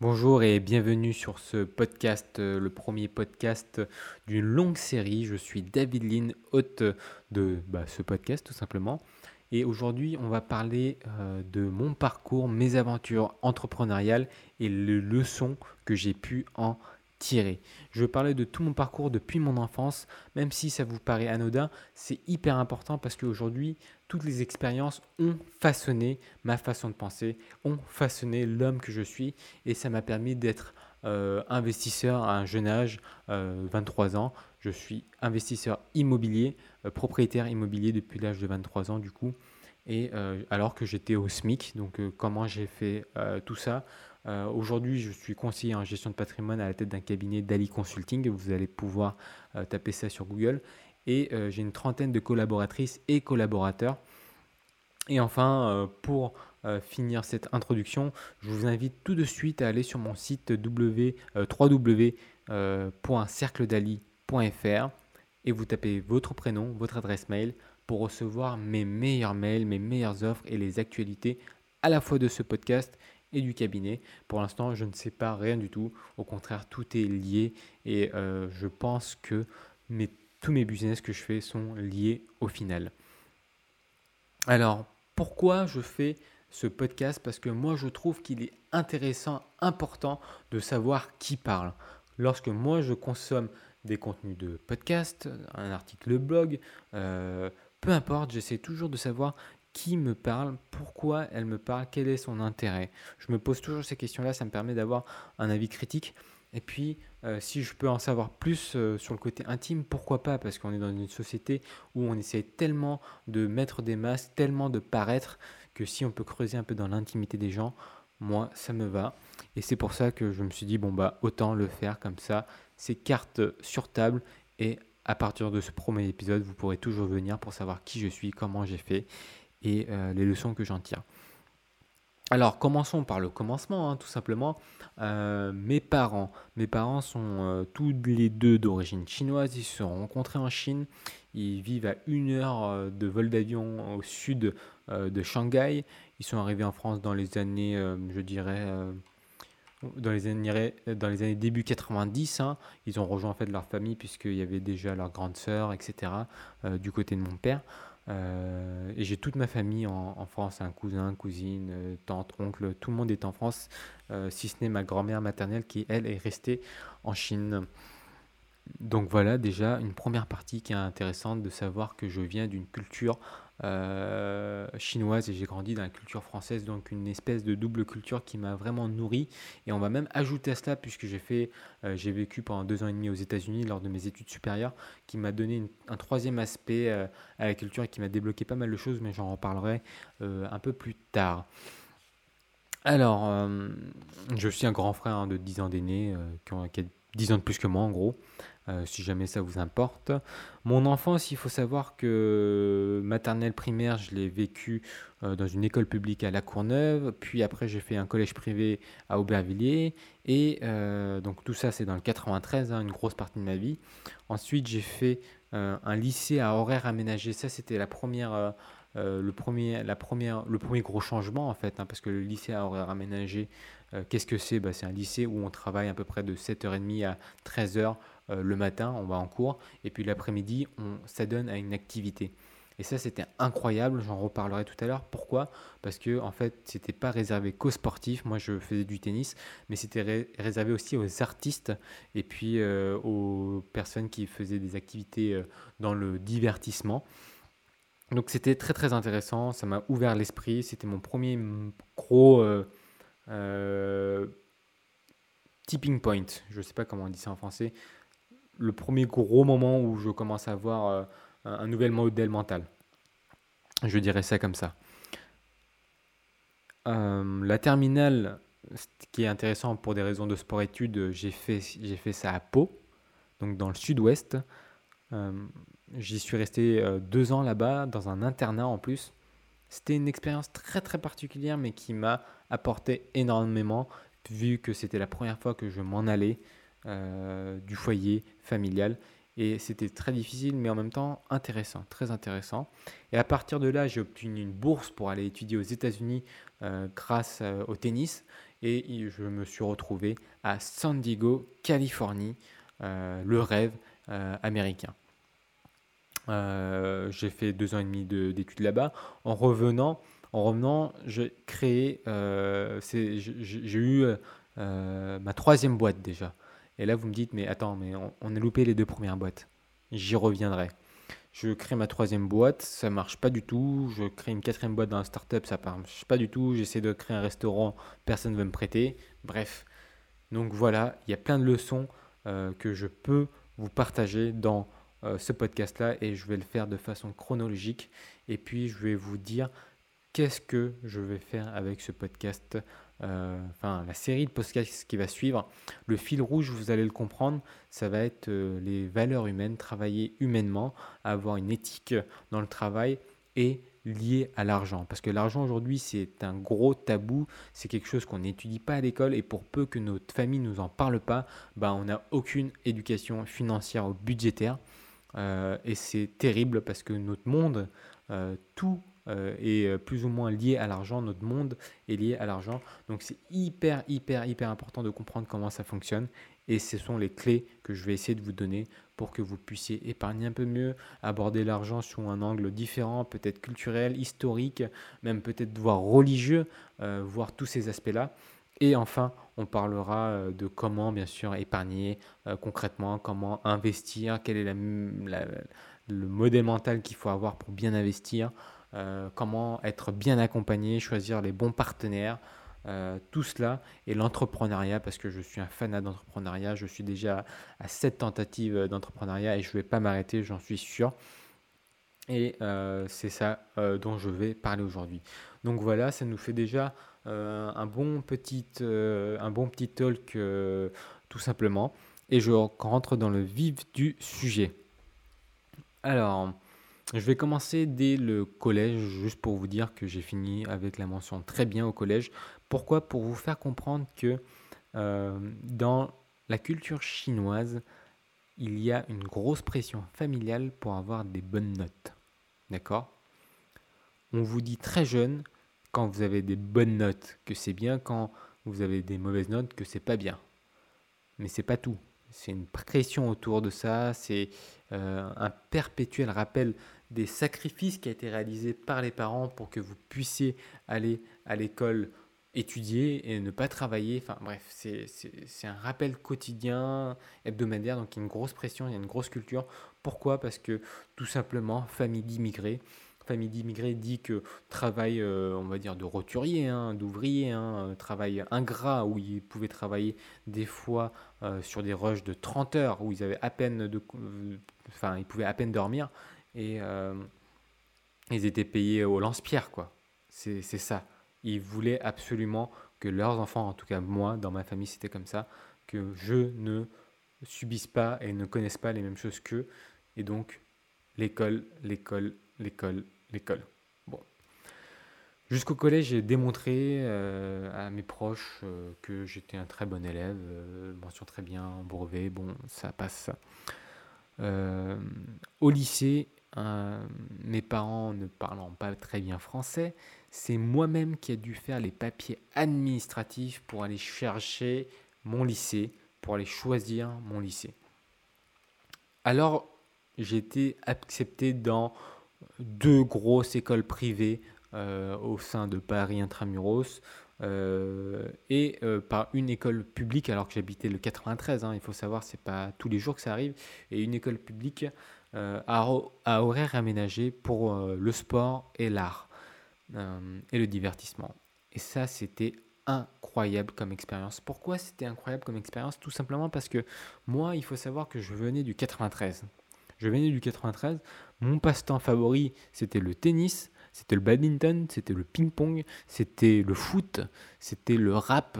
Bonjour et bienvenue sur ce podcast, euh, le premier podcast d'une longue série. Je suis David Lynn, hôte de bah, ce podcast tout simplement. Et aujourd'hui, on va parler euh, de mon parcours, mes aventures entrepreneuriales et les leçons que j'ai pu en Je veux parler de tout mon parcours depuis mon enfance, même si ça vous paraît anodin, c'est hyper important parce qu'aujourd'hui, toutes les expériences ont façonné ma façon de penser, ont façonné l'homme que je suis et ça m'a permis d'être euh, investisseur à un jeune âge, 23 euh, ans. Je suis investisseur immobilier, euh, propriétaire immobilier depuis l'âge de 23 ans du coup. Et alors que j'étais au SMIC, donc comment j'ai fait tout ça? Euh, aujourd'hui, je suis conseiller en gestion de patrimoine à la tête d'un cabinet d'Ali Consulting. Vous allez pouvoir euh, taper ça sur Google. Et euh, j'ai une trentaine de collaboratrices et collaborateurs. Et enfin, pour finir cette introduction, je vous invite tout de suite à aller sur mon site www.cercledali.fr et vous tapez votre prénom, votre adresse mail pour recevoir mes meilleurs mails, mes meilleures offres et les actualités à la fois de ce podcast et du cabinet. Pour l'instant, je ne sais pas rien du tout. Au contraire, tout est lié et euh, je pense que mes, tous mes business que je fais sont liés au final. Alors, pourquoi je fais ce podcast? Parce que moi, je trouve qu'il est intéressant, important de savoir qui parle. Lorsque moi, je consomme des contenus de podcast, un article de blog, euh, peu importe, j'essaie toujours de savoir qui me parle, pourquoi elle me parle, quel est son intérêt. Je me pose toujours ces questions-là, ça me permet d'avoir un avis critique. Et puis, euh, si je peux en savoir plus euh, sur le côté intime, pourquoi pas? Parce qu'on est dans une société où on essaie tellement de mettre des masques, tellement de paraître, que si on peut creuser un peu dans l'intimité des gens, moi, ça me va. Et c'est pour ça que je me suis dit, bon, bah, autant le faire comme ça. C'est carte sur table. Et à partir de ce premier épisode, vous pourrez toujours venir pour savoir qui je suis, comment j'ai fait et euh, les leçons que j'en tire. Alors commençons par le commencement, hein, tout simplement. Euh, mes parents, mes parents sont euh, tous les deux d'origine chinoise. Ils se sont rencontrés en Chine. Ils vivent à une heure de vol d'avion au sud de Shanghai. Ils sont arrivés en France dans les années, je dirais, dans les années, dans les années début 90. Hein. Ils ont rejoint en fait leur famille puisqu'il y avait déjà leur grande sœur, etc. du côté de mon père. Euh, et j'ai toute ma famille en, France, un cousin, cousine, euh, tante, oncle, tout le monde est en France, euh, si ce n'est ma grand-mère maternelle qui, elle, est restée en Chine. Donc voilà déjà une première partie qui est intéressante de savoir que je viens d'une culture euh, chinoise et j'ai grandi dans la culture française, donc une espèce de double culture qui m'a vraiment nourri. Et on va même ajouter à cela, puisque j'ai fait, euh, j'ai vécu pendant deux ans et demi aux États-Unis lors de mes études supérieures, qui m'a donné un troisième aspect euh, à la culture et qui m'a débloqué pas mal de choses, mais j'en reparlerai un peu plus tard. Alors, je suis un grand frère hein, de 10 ans d'aîné, qui, qui a 10 ans de plus que moi en gros. Euh, si jamais ça vous importe. Mon enfance, il faut savoir que maternelle primaire, je l'ai vécu euh, dans une école publique à La Courneuve, puis après j'ai fait un collège privé à Aubervilliers, et euh, donc tout ça c'est dans le 93, hein, une grosse partie de ma vie. Ensuite j'ai fait un lycée à horaire aménagé, ça c'était la première... le, premier, la première, le premier gros changement en fait, hein, parce que le lycée à horaire aménagé, qu'est-ce que c'est? Bah, C'est un lycée où on travaille à peu près de 7h30 à 13h euh, le matin, on va en cours, et puis l'après-midi, on s'adonne à une activité. Et ça, c'était incroyable, j'en reparlerai tout à l'heure. Pourquoi? Parce que, en fait, c'était pas réservé qu'aux sportifs. Moi, je faisais du tennis, mais c'était réservé aussi aux artistes et puis euh, aux personnes qui faisaient des activités euh, dans le divertissement. Donc, c'était très, très intéressant. Ça m'a ouvert l'esprit. C'était mon premier gros tipping point. Je ne sais pas comment on dit ça en français le premier gros moment où je commence à avoir euh, un nouvel modèle mental. Je dirais ça comme ça. Euh, la terminale, ce qui est intéressant pour des raisons de sport-études, j'ai fait, j'ai fait ça à Pau, donc dans le sud-ouest. Euh, j'y suis resté deux ans là-bas, dans un internat en plus. C'était une expérience très très particulière, mais qui m'a apporté énormément, vu que c'était la première fois que je m'en allais. Euh, du foyer familial. Et c'était très difficile, mais en même temps intéressant, très intéressant. Et à partir de là, j'ai obtenu une bourse pour aller étudier aux États-Unis euh, grâce euh, au tennis. et je me suis retrouvé à San Diego, Californie, le rêve américain. j'ai fait deux ans et demi d'études là-bas. En revenant, en revenant, j'ai créé, j'ai eu ma troisième boîte déjà. Et là, vous me dites, mais attends, mais on, a loupé les deux premières boîtes. J'y reviendrai. Je crée ma troisième boîte, ça marche pas du tout. Je crée une quatrième boîte dans la startup, ça marche pas du tout. J'essaie de créer un restaurant, personne ne veut me prêter. Bref. Donc voilà, il y a plein de leçons euh, que je peux vous partager dans euh, ce podcast-là et je vais le faire de façon chronologique. Et puis je vais vous dire qu'est-ce que je vais faire avec ce podcast euh, enfin la série de podcasts qui va suivre, le fil rouge, vous allez le comprendre, ça va être euh, les valeurs humaines, travailler humainement, avoir une éthique dans le travail et lié à l'argent. Parce que l'argent aujourd'hui, c'est un gros tabou, c'est quelque chose qu'on n'étudie pas à l'école et pour peu que notre famille nous en parle pas, bah, on n'a aucune éducation financière ou budgétaire. Euh, et c'est terrible parce que notre monde, tout est euh, plus ou moins lié à l'argent, notre monde est lié à l'argent. Donc c'est hyper, hyper, hyper important de comprendre comment ça fonctionne. Et ce sont les clés que je vais essayer de vous donner pour que vous puissiez épargner un peu mieux, aborder l'argent sous un angle différent, peut-être culturel, historique, même peut-être voire religieux, euh, voir tous ces aspects-là. Et enfin, on parlera de comment, bien sûr, épargner concrètement, comment investir, quel est le modèle mental qu'il faut avoir pour bien investir. Euh, comment être bien accompagné, choisir les bons partenaires, euh, tout cela et l'entrepreneuriat parce que je suis un fanat d'entrepreneuriat, je suis déjà à sept tentatives d'entrepreneuriat et je ne vais pas m'arrêter, j'en suis sûr. Et euh, c'est ça dont je vais parler aujourd'hui. Donc voilà, ça nous fait déjà un, bon petit, un bon petit talk tout simplement. Et je rentre dans le vif du sujet. Alors, je vais commencer dès le collège, juste pour vous dire que j'ai fini avec la mention très bien au collège. Pourquoi? Pour vous faire comprendre que euh, dans la culture chinoise, il y a une grosse pression familiale pour avoir des bonnes notes. D'accord? On vous dit très jeune, quand vous avez des bonnes notes, que c'est bien, quand vous avez des mauvaises notes, que c'est pas bien. Mais c'est pas tout. C'est une pression autour de ça, c'est euh, un perpétuel rappel des sacrifices qui a été réalisés par les parents pour que vous puissiez aller à l'école étudier et ne pas travailler. Enfin bref, c'est un rappel quotidien, hebdomadaire, donc il y a une grosse pression, il y a une grosse culture. Pourquoi? Parce que tout simplement, famille d'immigrés, famille d'immigrés dit que travail, euh, on va dire, de roturier, hein, d'ouvrier, hein, travail ingrat, où ils pouvaient travailler des fois euh, sur des rushs de 30 heures, où ils avaient à peine de... Enfin, ils pouvaient à peine dormir, et euh, ils étaient payés au lance-pierre, quoi. C'est ça. Ils voulaient absolument que leurs enfants, en tout cas moi, dans ma famille, c'était comme ça, que je ne subisse pas et ne connaisse pas les mêmes choses qu'eux. Et donc, l'école, l'école, l'école, l'école. Bon. Jusqu'au collège, j'ai démontré euh, à mes proches euh, que j'étais un très bon élève, mention très bien, brevet, bon, ça passe. au lycée, euh, mes parents ne parlant pas très bien français, c'est moi-même qui ai dû faire les papiers administratifs pour aller chercher mon lycée, pour aller choisir mon lycée. Alors, j'ai été accepté dans deux grosses écoles privées euh, au sein de Paris Intramuros euh, et par une école publique, alors que j'habitais le 93, hein, il faut savoir, c'est pas tous les jours que ça arrive, et une école publique euh, à, horaire aménagé pour euh, le sport et l'art euh, et le divertissement. Et ça, c'était incroyable comme expérience. Pourquoi c'était incroyable comme expérience? Tout simplement parce que moi, il faut savoir que je venais du 93. Je venais du 93. Mon passe-temps favori, c'était le tennis, c'était le badminton, c'était le ping-pong, c'était le foot, c'était le rap,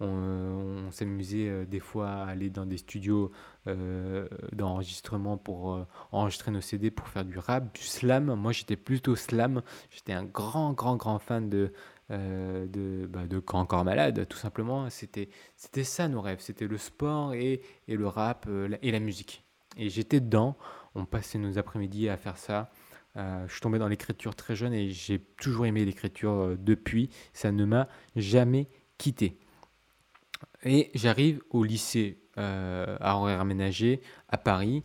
on, s'amusait euh, des fois à aller dans des studios euh, d'enregistrement pour euh, enregistrer nos CD pour faire du rap, du slam. Moi, j'étais plutôt slam. J'étais un grand, grand, grand fan de, de, bah, de Encore Malade, tout simplement. C'était, c'était ça nos rêves. C'était le sport et, et le rap et la musique. Et j'étais dedans. On passait nos après-midi à faire ça. je suis tombé dans l'écriture très jeune et j'ai toujours aimé l'écriture depuis. Ça ne m'a jamais quitté. Et j'arrive au lycée à horaire à Paris.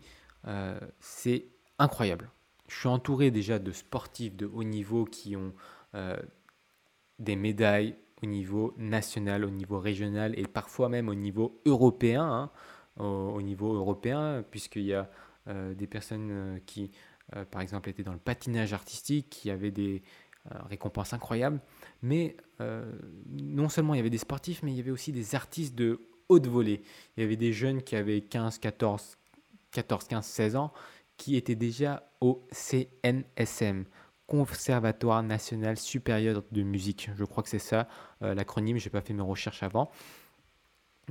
c'est incroyable. Je suis entouré déjà de sportifs de haut niveau qui ont des médailles au niveau national, au niveau régional et parfois même au niveau européen. Hein, au, niveau européen, puisqu'il y a euh, des personnes euh, qui, euh, par exemple, étaient dans le patinage artistique, qui avaient des récompenses incroyables. Mais non seulement il y avait des sportifs, mais il y avait aussi des artistes de haute volée. Il y avait des jeunes qui avaient 15, 14, 14 15, 16 ans qui étaient déjà au CNSM, Conservatoire national supérieur de musique. Je crois que c'est ça euh, l'acronyme, je n'ai pas fait mes recherches avant.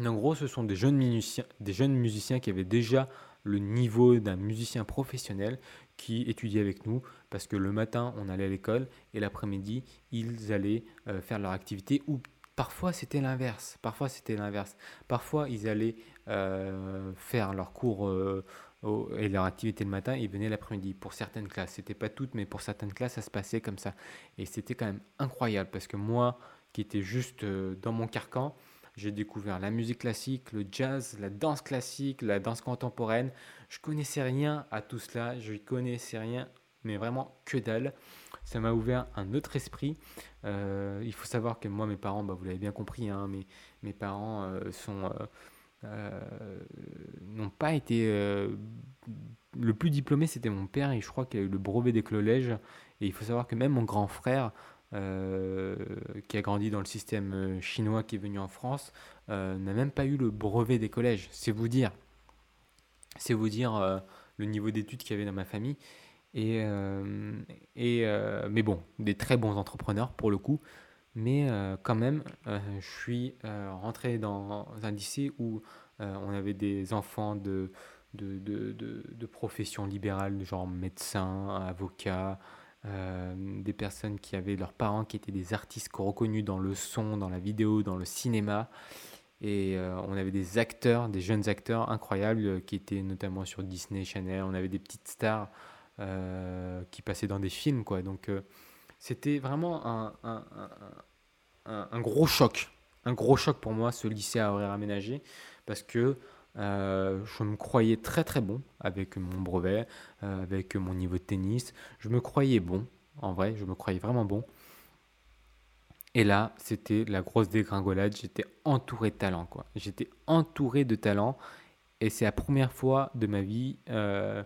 En gros, ce sont des jeunes, des jeunes musiciens qui avaient déjà le niveau d'un musicien professionnel qui étudiaient avec nous parce que le matin on allait à l'école et l'après-midi ils allaient euh, faire leur activité ou parfois c'était l'inverse parfois c'était l'inverse parfois ils allaient euh, faire leur cours et leur activité le matin, ils venaient l'après-midi. Pour certaines classes, c'était pas toutes, mais pour certaines classes, ça se passait comme ça. Et c'était quand même incroyable parce que moi, qui étais juste euh, dans mon carcan, j'ai découvert la musique classique, le jazz, la danse classique, la danse contemporaine. Je connaissais rien à tout cela, je connaissais rien, mais vraiment que dalle. Ça m'a ouvert un autre esprit. Euh, il faut savoir que moi, mes parents, bah, vous l'avez bien compris, hein, mes, parents euh, sont euh, n'ont pas été. Le plus diplômé, c'était mon père, et je crois qu'il a eu le brevet des collèges. Et il faut savoir que même mon grand frère, qui a grandi dans le système chinois, qui est venu en France, n'a même pas eu le brevet des collèges. C'est vous dire. C'est vous dire le niveau d'études qu'il y avait dans ma famille. Et, et mais bon, des très bons entrepreneurs pour le coup. Mais euh, quand même, euh, je suis euh, rentré dans un lycée où on avait des enfants de, de, de, de, professions libérales, genre médecins, avocats, des personnes qui avaient leurs parents qui étaient des artistes reconnus dans le son, dans la vidéo, dans le cinéma. Et on avait des acteurs, des jeunes acteurs incroyables qui étaient notamment sur Disney Channel. On avait des petites stars qui passaient dans des films, quoi. Donc c'était vraiment un, un, gros choc. Un gros choc pour moi, ce lycée à horaire aménagé, parce que euh, je me croyais très très bon avec mon brevet, euh, avec mon niveau de tennis. Je me croyais bon, en vrai, je me croyais vraiment bon. Et là, c'était la grosse dégringolade. J'étais entouré de talent, quoi. J'étais entouré de talent. Et c'est la première fois de ma vie euh,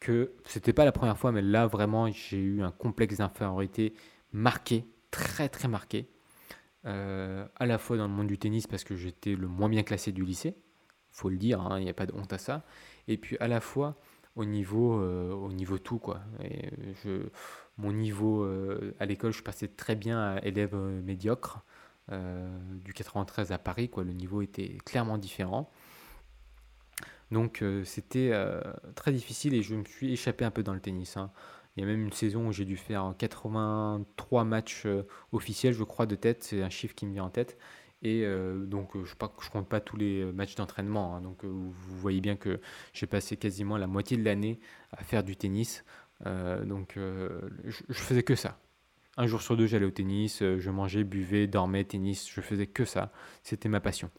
que, c'était pas la première fois, mais là vraiment, j'ai eu un complexe d'infériorité marqué, très très marqué. Euh, à la fois dans le monde du tennis parce que j'étais le moins bien classé du lycée, faut le dire, hein, il n'y a pas de honte à ça. Et puis à la fois au niveau, euh, au niveau tout quoi. Et je, mon niveau euh, à l'école, je passais très bien à élève médiocre du 93 à Paris quoi. Le niveau était clairement différent. Donc c'était très difficile et je me suis échappé un peu dans le tennis. Hein. Il y a même une saison où j'ai dû faire 83 matchs euh, officiels, je crois, de tête. C'est un chiffre qui me vient en tête. Et euh, donc, euh, je ne compte pas tous les matchs d'entraînement. Hein. donc, vous voyez bien que j'ai passé quasiment la moitié de l'année à faire du tennis. donc, je, je, faisais que ça. Un jour sur deux, j'allais au tennis. je mangeais, buvais, dormais, tennis. Je faisais que ça. C'était ma passion.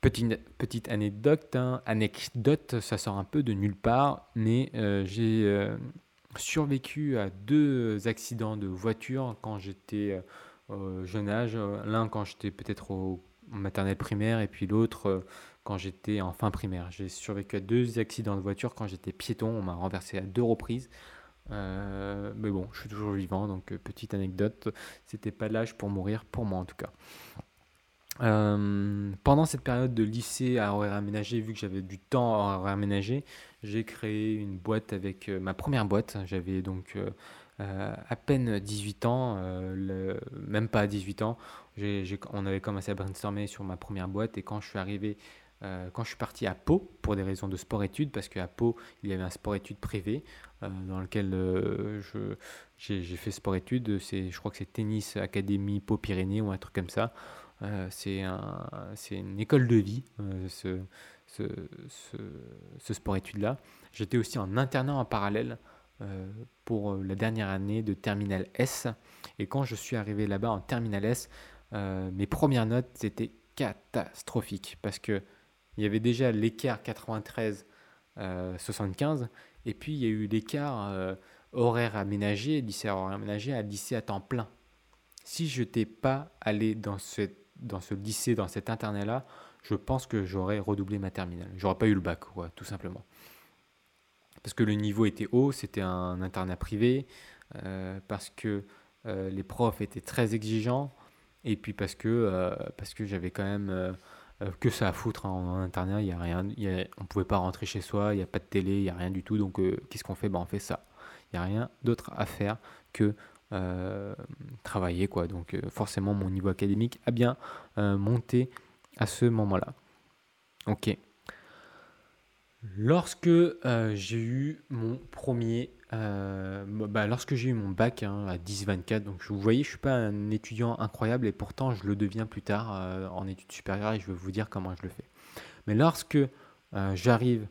Petite, petite anecdote, hein. anecdote, ça sort un peu de nulle part, mais j'ai survécu à deux accidents de voiture quand j'étais euh, jeune âge. L'un quand j'étais peut-être au maternelle primaire et puis l'autre euh, quand j'étais en fin primaire. J'ai survécu à deux accidents de voiture quand j'étais piéton. On m'a renversé à deux reprises. Euh, mais bon, je suis toujours vivant, donc petite anecdote, c'était pas l'âge pour mourir, pour moi en tout cas. Euh, pendant cette période de lycée à horaire aménagé, vu que j'avais du temps à horaire aménagé, j'ai créé une boîte avec euh, ma première boîte. J'avais donc euh, à peine 18 ans, même pas 18 ans. on avait commencé à brainstormer sur ma première boîte et quand je suis arrivé, quand je suis parti à Pau pour des raisons de sport-études, parce qu'à Pau il y avait un sport-études privé dans lequel j'ai fait sport-études. Je crois que c'est Tennis Académie Pau Pyrénées ou un truc comme ça. Euh, c'est un, une école de vie, euh, ce, ce, ce, sport-études-là. J'étais aussi en internat en parallèle euh, pour la dernière année de Terminal S. Et quand je suis arrivé là-bas en Terminal S, mes premières notes étaient catastrophique parce que il y avait déjà l'écart 93 75 et puis il y a eu l'écart euh, horaire aménagé, lycée horaire aménagé à lycée à temps plein. Si je n'étais pas allé dans ce, dans ce lycée, dans cet internat-là, je pense que j'aurais redoublé ma terminale. J'aurais pas eu le bac, quoi, tout simplement. Parce que le niveau était haut, c'était un internat privé, euh, parce que euh, les profs étaient très exigeants, et puis parce que, parce que j'avais quand même que ça à foutre en, internat, y a rien, y a, on pouvait pas rentrer chez soi, il n'y a pas de télé, il n'y a rien du tout, donc qu'est-ce qu'on fait? Ben, On fait ça. Il n'y a rien d'autre à faire que euh, travailler. Quoi. Donc euh, forcément, mon niveau académique a bien euh, monté à ce moment-là. Ok. Lorsque j'ai eu mon premier... Bah, lorsque j'ai eu mon bac hein, à 10-24, donc vous voyez, je ne suis pas un étudiant incroyable et pourtant je le deviens plus tard en études supérieures et je vais vous dire comment je le fais. Mais lorsque j'arrive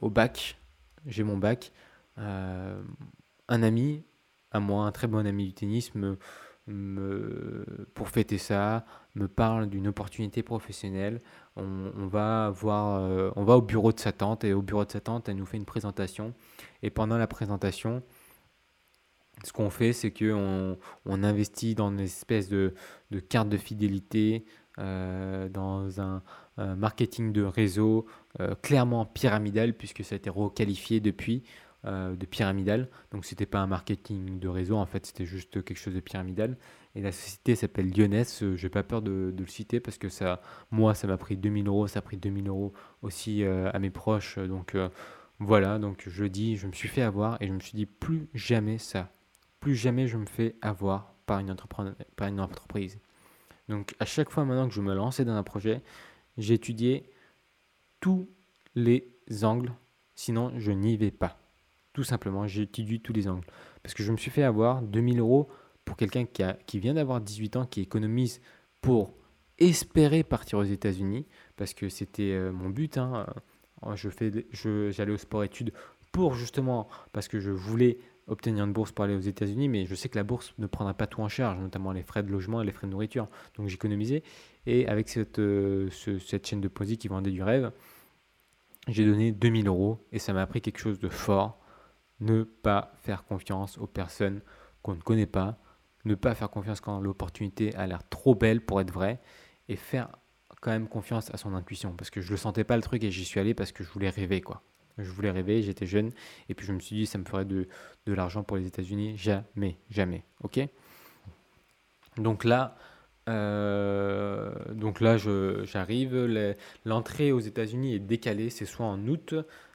au bac, j'ai mon bac, un ami à moi, un très bon ami du tennis, me, pour fêter ça, me parle d'une opportunité professionnelle. On, va voir, euh, on va au bureau de sa tante et au bureau de sa tante, elle nous fait une présentation. Et pendant la présentation, ce qu'on fait, c'est qu'on on investit dans une espèce de, de carte de fidélité, euh, dans un, marketing de réseau euh, clairement pyramidal, puisque ça a été requalifié depuis. De pyramidal. Donc c'était pas un marketing de réseau, en fait c'était juste quelque chose de pyramidal. Et la société s'appelle Lyonès, euh, j'ai pas peur de, le citer parce que ça, moi ça m'a pris 2000 euros, ça a pris 2000 euros aussi euh, à mes proches. Donc voilà, donc je dis, je me suis fait avoir et je me suis dit plus jamais ça. Plus jamais je me fais avoir par une, entreprise. Donc à chaque fois maintenant que je me lançais dans un projet, étudié tous les angles, sinon je n'y vais pas. Tout simplement, j'ai étudié tous les angles. Parce que je me suis fait avoir 2000 euros pour quelqu'un qui, qui vient d'avoir 18 ans, qui économise pour espérer partir aux États-Unis, parce que c'était euh, mon but. Hein. Euh, je fais, j'allais au sport-études pour justement, parce que je voulais obtenir une bourse pour aller aux États-Unis, mais je sais que la bourse ne prendra pas tout en charge, notamment les frais de logement et les frais de nourriture. Donc j'économisais. Et avec cette, euh, cette chaîne de poésie qui vendait du rêve, j'ai donné 2000 euros et ça m'a appris quelque chose de fort ne pas faire confiance aux personnes qu'on ne connaît pas, ne pas faire confiance quand l'opportunité a l'air trop belle pour être vraie, et faire quand même confiance à son intuition, parce que je le sentais pas le truc et j'y suis allé parce que je voulais rêver, quoi. Je voulais rêver, j'étais jeune, et puis je me suis dit, ça me ferait de, de l'argent pour les États-Unis. Jamais, jamais, ok? Donc là, euh, donc là, j'arrive. L'entrée aux États-Unis est décalée, c'est soit en août,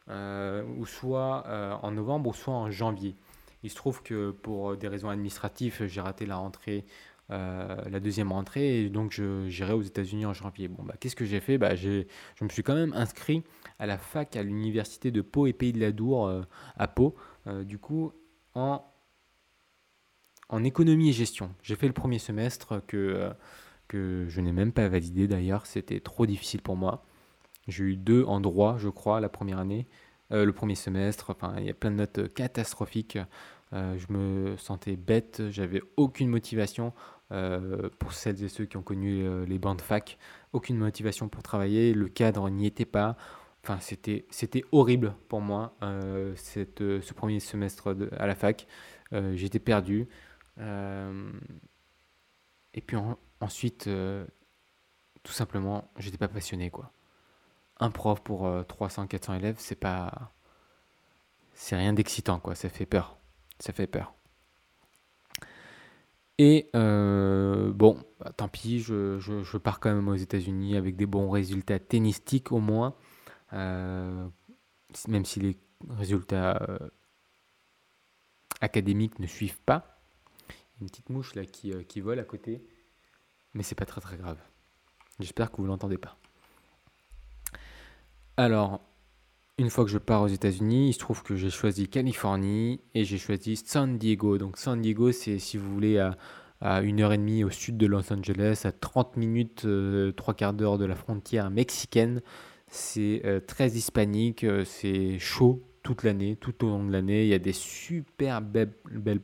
euh, ou soit euh, en novembre ou soit en janvier. Il se trouve que pour des raisons administratives, j'ai raté la rentrée, euh, la deuxième rentrée, et donc j'irai aux États-Unis en janvier. Bon, bah, qu'est-ce que j'ai fait? Bah, Je me suis quand même inscrit à la fac à l'université de Pau et Pays de la Dour à Pau, du coup, en, économie et gestion. J'ai fait le premier semestre que, je n'ai même pas validé d'ailleurs, c'était trop difficile pour moi. J'ai eu deux en droit, je crois, la première année, euh, le premier semestre. Enfin, il y a plein de notes catastrophiques. Euh, je me sentais bête, j'avais aucune motivation euh, pour celles et ceux qui ont connu les bancs de fac, aucune motivation pour travailler, le cadre n'y était pas. Enfin, c'était, horrible pour moi, cette, ce premier semestre à la fac. j'étais perdu. et puis ensuite, tout simplement, j'étais pas passionné, quoi un prof pour 300, euh, 400 élèves, c'est pas. C'est rien d'excitant, quoi. Ça fait peur. Ça fait peur. Et euh, bon, bah, tant pis, je, pars quand même aux États-Unis avec des bons résultats tennistiques au moins, euh, même si les résultats académiques ne suivent pas. Une petite mouche là qui, qui vole à côté, mais c'est pas très très grave. J'espère que vous l'entendez pas. Alors, une fois que je pars aux États-Unis, il se trouve que j'ai choisi Californie et j'ai choisi San Diego. Donc San Diego, c'est si vous voulez à, à une heure et demie au sud de Los Angeles, à 30 minutes, euh, trois quarts d'heure de la frontière mexicaine. C'est euh, très hispanique, euh, c'est chaud toute l'année, tout au long de l'année. Il y a des super belles,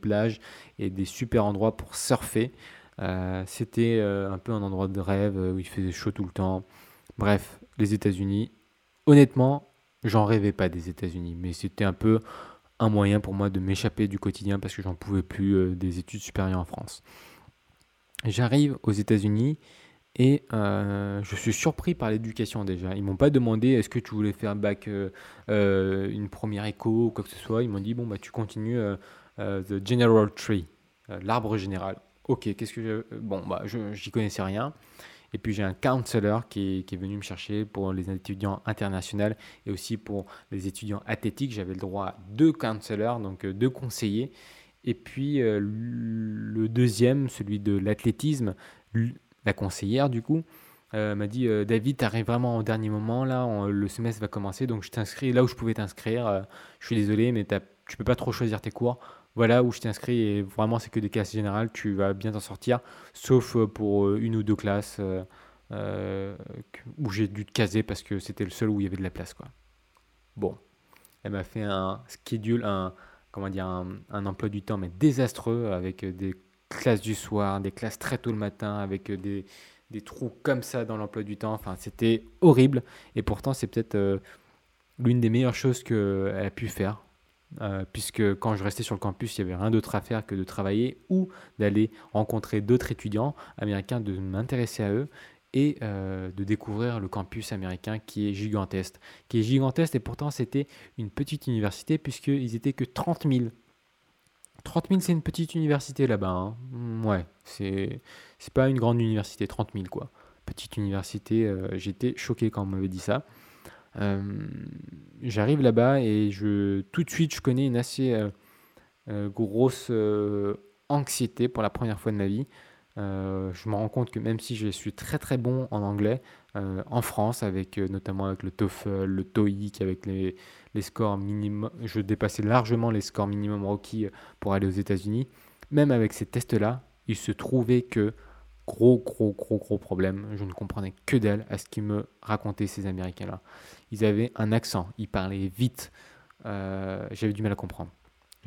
plages et des super endroits pour surfer. Euh, c'était un peu un endroit de rêve où il faisait chaud tout le temps. Bref, les États-Unis. Honnêtement, j'en rêvais pas des États-Unis, mais c'était un peu un moyen pour moi de m'échapper du quotidien parce que j'en pouvais plus des études supérieures en France. J'arrive aux États-Unis et euh, je suis surpris par l'éducation déjà. Ils m'ont pas demandé est-ce que tu voulais faire bac euh, euh, une première écho ou quoi que ce soit. Ils m'ont dit bon bah tu continues the general tree, l'arbre général. Ok, qu'est-ce que je... bon bah j'y connaissais rien. Et puis j'ai un counselor qui est, venu me chercher pour les étudiants internationaux et aussi pour les étudiants athlétiques. J'avais le droit à deux counselors, donc deux conseillers. Et puis le deuxième, celui de l'athlétisme, la conseillère du coup, euh, m'a dit euh, David, tu arrives vraiment au dernier moment, là, le semestre va commencer, donc je t'inscris là où je pouvais t'inscrire. Euh, je suis désolé, mais tu peux pas trop choisir tes cours. Voilà où je t'inscris et vraiment c'est que des classes générales, tu vas bien t'en sortir, sauf pour une ou deux classes où j'ai dû te caser parce que c'était le seul où il y avait de la place. Quoi. Bon, elle m'a fait un schedule, un, comment dire, un emploi du temps mais désastreux avec des classes du soir, des classes très tôt le matin avec euh, des, des trous comme ça dans l'emploi du temps. Enfin, c'était horrible. Et pourtant, c'est peut-être euh, l'une des meilleures choses qu'elle a pu faire. Euh, puisque quand je restais sur le campus, il n'y avait rien d'autre à faire que de travailler ou d'aller rencontrer d'autres étudiants américains, de m'intéresser à eux et de découvrir le campus américain qui est gigantesque. Qui est gigantesque et pourtant c'était une petite université puisqu'ils étaient que 30 000 30 000, c'est une petite université là-bas. Hein. Mm, ouais, c'est, c'est pas une grande université, 30 000 quoi. Petite université, euh, j'étais choqué quand on m'avait dit ça. Euh, j'arrive là-bas et je, tout de suite, je connais une assez euh, grosse anxiété pour la première fois de ma vie. je me rends compte que même si je suis très très bon en anglais, en France, avec notamment avec le TOEFL, le TOEIC, avec les, les scores minimum, je dépassais largement les scores minimum requis pour aller aux États-Unis. Même avec ces tests-là, il se trouvait que gros, gros, gros, gros problème. Je ne comprenais que d'elle à ce qu'ils me racontaient ces Américains-là. Ils avaient un accent, ils parlaient vite. Euh, j'avais du mal à comprendre.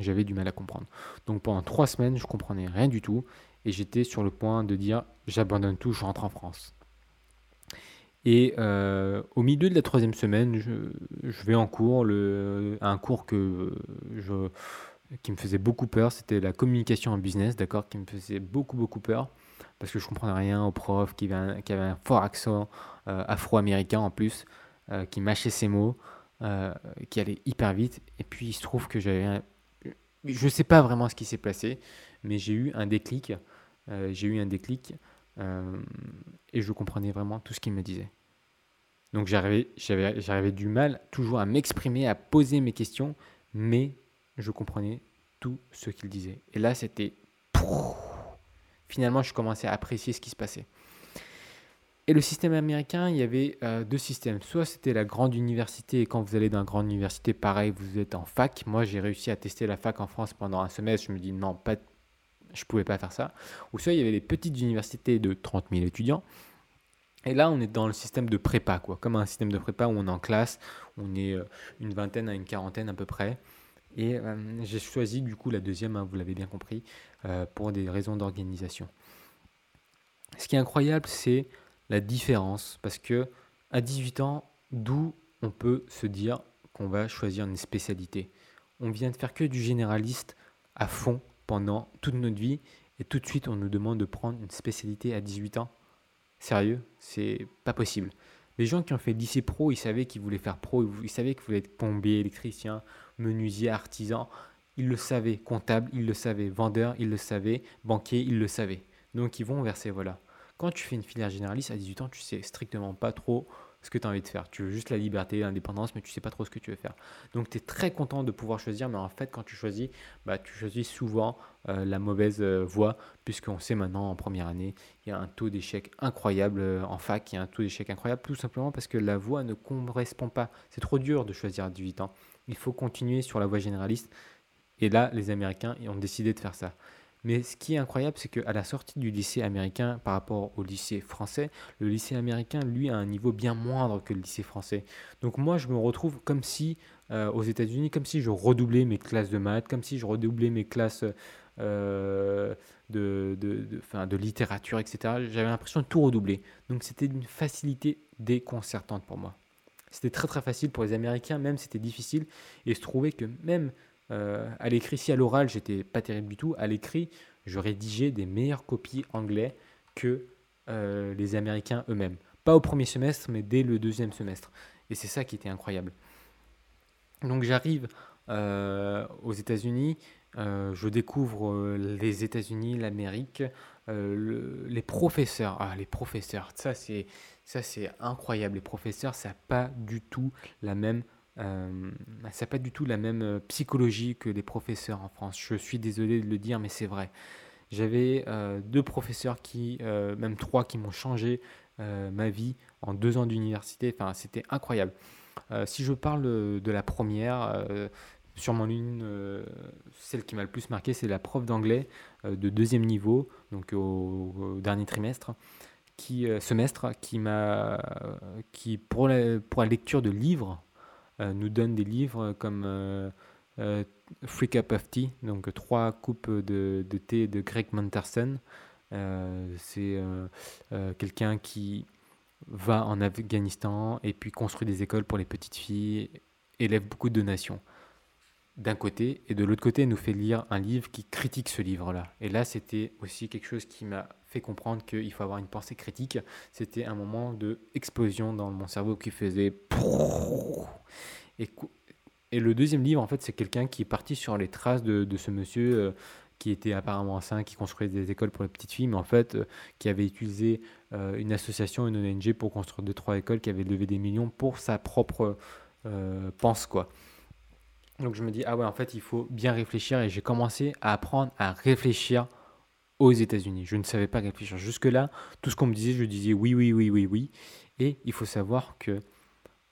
J'avais du mal à comprendre. Donc pendant trois semaines, je comprenais rien du tout et j'étais sur le point de dire j'abandonne tout, je rentre en France. Et euh, au milieu de la troisième semaine, je, vais en cours, un cours je, qui me faisait beaucoup peur, c'était la communication en business, d'accord, qui me faisait beaucoup beaucoup peur parce que je comprenais rien au prof qui avait un, fort accent euh, afro-américain en plus, euh, qui mâchait ses mots, qui allait hyper vite. Et puis il se trouve que j'avais, un, je sais pas vraiment ce qui s'est passé, mais j'ai eu un déclic, j'ai eu un déclic euh, et je comprenais vraiment tout ce qu'il me disait. Donc j'avais du mal toujours à m'exprimer, à poser mes questions, mais je comprenais tout ce qu'il disait. Et là, c'était... Finalement, je commençais à apprécier ce qui se passait. Et le système américain, il y avait euh, deux systèmes. Soit c'était la grande université, et quand vous allez dans la grande université, pareil, vous êtes en fac. Moi, j'ai réussi à tester la fac en France pendant un semestre. Je me dis non, pas, je pouvais pas faire ça. Ou soit il y avait les petites universités de 30 000 étudiants. Et là, on est dans le système de prépa, quoi. Comme un système de prépa où on est en classe, on est euh, une vingtaine à une quarantaine à peu près. Et euh, j'ai choisi du coup la deuxième, hein, vous l'avez bien compris, euh, pour des raisons d'organisation. Ce qui est incroyable, c'est la différence, parce que à 18 ans, d'où on peut se dire qu'on va choisir une spécialité. On vient de faire que du généraliste à fond pendant toute notre vie et tout de suite on nous demande de prendre une spécialité à 18 ans. Sérieux, c'est pas possible. Les gens qui ont fait lycée pro, ils savaient qu'ils voulaient faire pro, ils savaient qu'ils voulaient être plombier, électricien, menuisier, artisan. Ils le savaient, comptable, ils le savaient, vendeur, ils le savaient, banquier, ils le savaient. Donc ils vont vers ces voies-là. Quand tu fais une filière généraliste à 18 ans, tu sais strictement pas trop ce que tu as envie de faire. Tu veux juste la liberté, l'indépendance, mais tu sais pas trop ce que tu veux faire. Donc tu es très content de pouvoir choisir, mais en fait quand tu choisis, bah, tu choisis souvent euh, la mauvaise euh, voie, puisqu'on sait maintenant en première année, il y a un taux d'échec incroyable euh, en fac, il y a un taux d'échec incroyable, tout simplement parce que la voie ne correspond pas. C'est trop dur de choisir à 18 ans. Il faut continuer sur la voie généraliste. Et là, les Américains ont décidé de faire ça. Mais ce qui est incroyable, c'est qu'à la sortie du lycée américain par rapport au lycée français, le lycée américain, lui, a un niveau bien moindre que le lycée français. Donc moi, je me retrouve comme si, euh, aux États-Unis, comme si je redoublais mes classes de maths, comme si je redoublais mes classes de, de, de, littérature, etc. J'avais l'impression de tout redoubler. Donc c'était d'une facilité déconcertante pour moi. C'était très très facile pour les Américains, même c'était difficile. Et je trouvais que même à l'écrit, si à l'oral j'étais pas terrible du tout, à l'écrit, je rédigeais des meilleures copies anglais que les Américains eux-mêmes. Pas au premier semestre, mais dès le deuxième semestre. Et c'est ça qui était incroyable. Donc j'arrive euh, aux États-Unis, euh, je découvre euh, les États-Unis, l'Amérique, les professeurs. Ah, les professeurs, ça c'est ça c'est incroyable. Les professeurs, ça n'a pas du tout la même ça pas du tout la même psychologie que les professeurs en France. Je suis désolé de le dire, mais c'est vrai. J'avais deux professeurs qui, même trois, qui m'ont changé euh, ma vie en deux ans d'université. Enfin, c'était incroyable. Euh, si je parle de la première, euh, sûrement l'une, celle qui m'a le plus marqué, c'est la prof d'anglais de deuxième niveau, donc au, dernier trimestre, qui, semestre, qui m'a, qui pour la, pour la lecture de livres, nous donne des livres comme Free Cup of Tea, donc trois coupes de, thé de Greg Manterson. Euh, c'est euh, euh, quelqu'un qui va en Afghanistan et puis construit des écoles pour les petites filles, élève beaucoup de donations d'un côté, et de l'autre côté, nous fait lire un livre qui critique ce livre-là. Et là, c'était aussi quelque chose qui m'a comprendre qu'il faut avoir une pensée critique. C'était un moment de explosion dans mon cerveau qui faisait... Et, le deuxième livre, en fait, c'est quelqu'un qui est parti sur les traces de, ce monsieur qui était apparemment sain, qui construisait des écoles pour les petites filles, mais en fait, euh, qui avait utilisé euh, une association, une ONG pour construire deux, trois écoles, qui avait levé des millions pour sa propre euh, pense, quoi. Donc je me dis, ah ouais, en fait, il faut bien réfléchir, et j'ai commencé à apprendre à réfléchir aux États-Unis. Je ne savais pas réfléchir. Jusque-là, tout ce qu'on me disait, je disais oui, oui, oui, oui, oui. Et il faut savoir que,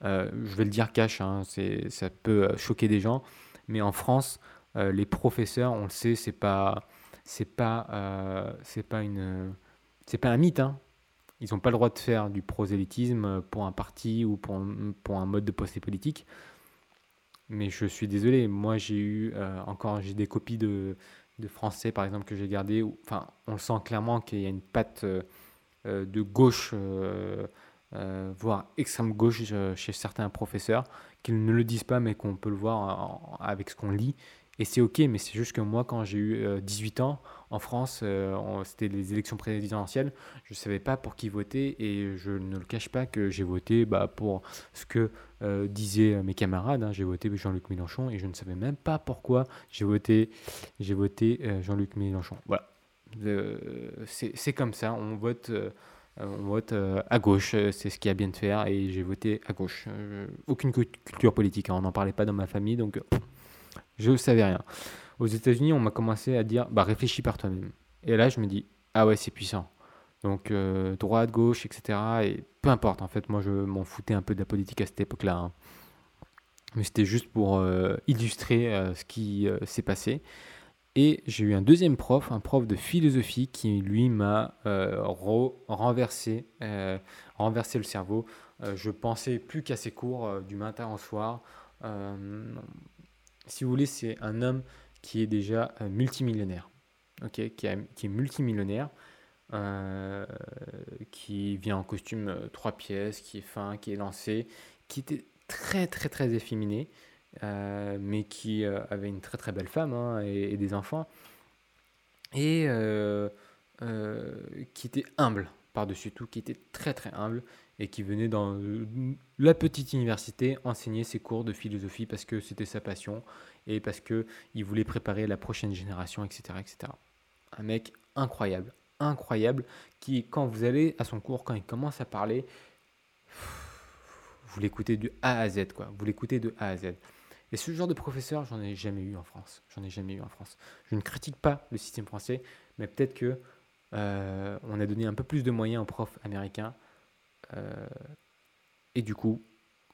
je vais le dire cash, hein, ça peut choquer des gens, mais en France, euh, les professeurs, on le sait, c'est pas, c'est pas, euh, c'est pas une, c'est pas un mythe. Hein. Ils n'ont pas le droit de faire du prosélytisme pour un parti ou pour un, pour un mode de pensée politique. Mais je suis désolé, moi j'ai eu euh, encore j'ai des copies de, de, français par exemple que j'ai gardées. Enfin, on sent clairement qu'il y a une patte de gauche, voire extrême gauche chez certains professeurs, qu'ils ne le disent pas mais qu'on peut le voir avec ce qu'on lit. Et c'est ok, mais c'est juste que moi, quand j'ai eu 18 euh, ans, en France, euh, c'était les élections présidentielles, je ne savais pas pour qui voter et je ne le cache pas que j'ai voté bah, pour ce que euh, disaient mes camarades. Hein. J'ai voté Jean-Luc Mélenchon et je ne savais même pas pourquoi j'ai voté, voté Jean-Luc Mélenchon. Voilà. c'est comme ça, on vote. on vote à gauche, c'est ce qui a bien de faire, et j'ai voté à gauche. aucune culture politique, hein. on n'en parlait pas dans ma famille, donc je savais rien. Aux États-Unis, on m'a commencé à dire bah, réfléchis par toi-même. Et là, je me dis ah ouais, c'est puissant. Donc, euh, droite, gauche, etc. Et peu importe, en fait, moi, je m'en foutais un peu de la politique à cette époque-là. Hein. Mais c'était juste pour euh, illustrer euh, ce qui s'est passé. Et j'ai eu un deuxième prof, un prof de philosophie, qui lui m'a renversé, renversé le cerveau. je pensais plus qu'à ses cours du matin au soir si vous voulez, c'est un homme qui est déjà euh, multimillionnaire. qui, est multimillionnaire, euh, qui vient en costume euh, trois pièces, qui est fin, qui est lancé, qui était très très très efféminé, mais qui avait une très très belle femme hein, et, des enfants, et qui était humble par-dessus tout, qui était très très humble et qui venait dans la petite université enseigner ses cours de philosophie parce que c'était sa passion et parce qu'il voulait préparer la prochaine génération, etc., etc. Un mec incroyable, incroyable, qui, quand vous allez à son cours, quand il commence à parler, vous l'écoutez de A à Z, quoi. Vous l'écoutez de A à Z. Et ce genre de professeur, j'en ai jamais eu en France. J'en ai jamais eu en France. Je ne critique pas le système français, mais peut-être que euh, on a donné un peu plus de moyens aux profs américains euh, et du coup,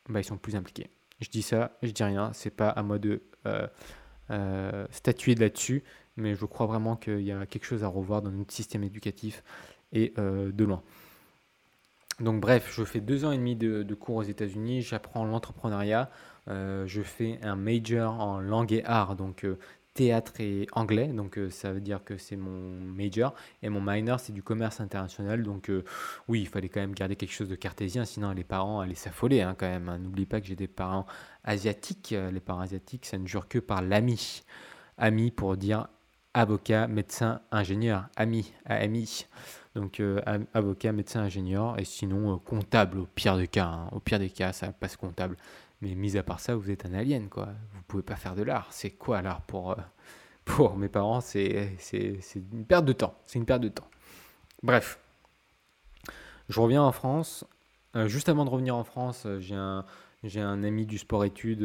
bah, ils sont plus impliqués. Je dis ça, je dis rien, c'est pas à moi de euh, euh, statuer là-dessus, mais je crois vraiment qu'il y a quelque chose à revoir dans notre système éducatif et de loin. Donc bref, je fais deux ans et demi de, cours aux États-Unis, j'apprends l'entrepreneuriat, je fais un major en langue et art, donc théâtre et anglais, donc euh, ça veut dire que c'est mon major, et mon minor c'est du commerce international, donc euh, oui, il fallait quand même garder quelque chose de cartésien, sinon les parents allaient s'affoler hein, quand même. Hein. N'oublie pas que j'ai des parents asiatiques, les parents asiatiques ça ne jure que par l'ami, ami pour dire avocat, médecin, ingénieur, ami, ami. Donc avocat, médecin, ingénieur, et sinon comptable au pire des cas, hein. au pire des cas ça passe comptable. Mais mis à part ça, vous êtes un alien, quoi. Vous pouvez pas faire de l'art. C'est quoi l'art pour, euh, pour mes parents? C'est une perte de temps. C'est une perte de temps. Bref. Je reviens en France. Euh, juste avant de revenir en France, euh, j'ai un, un ami du sport-études,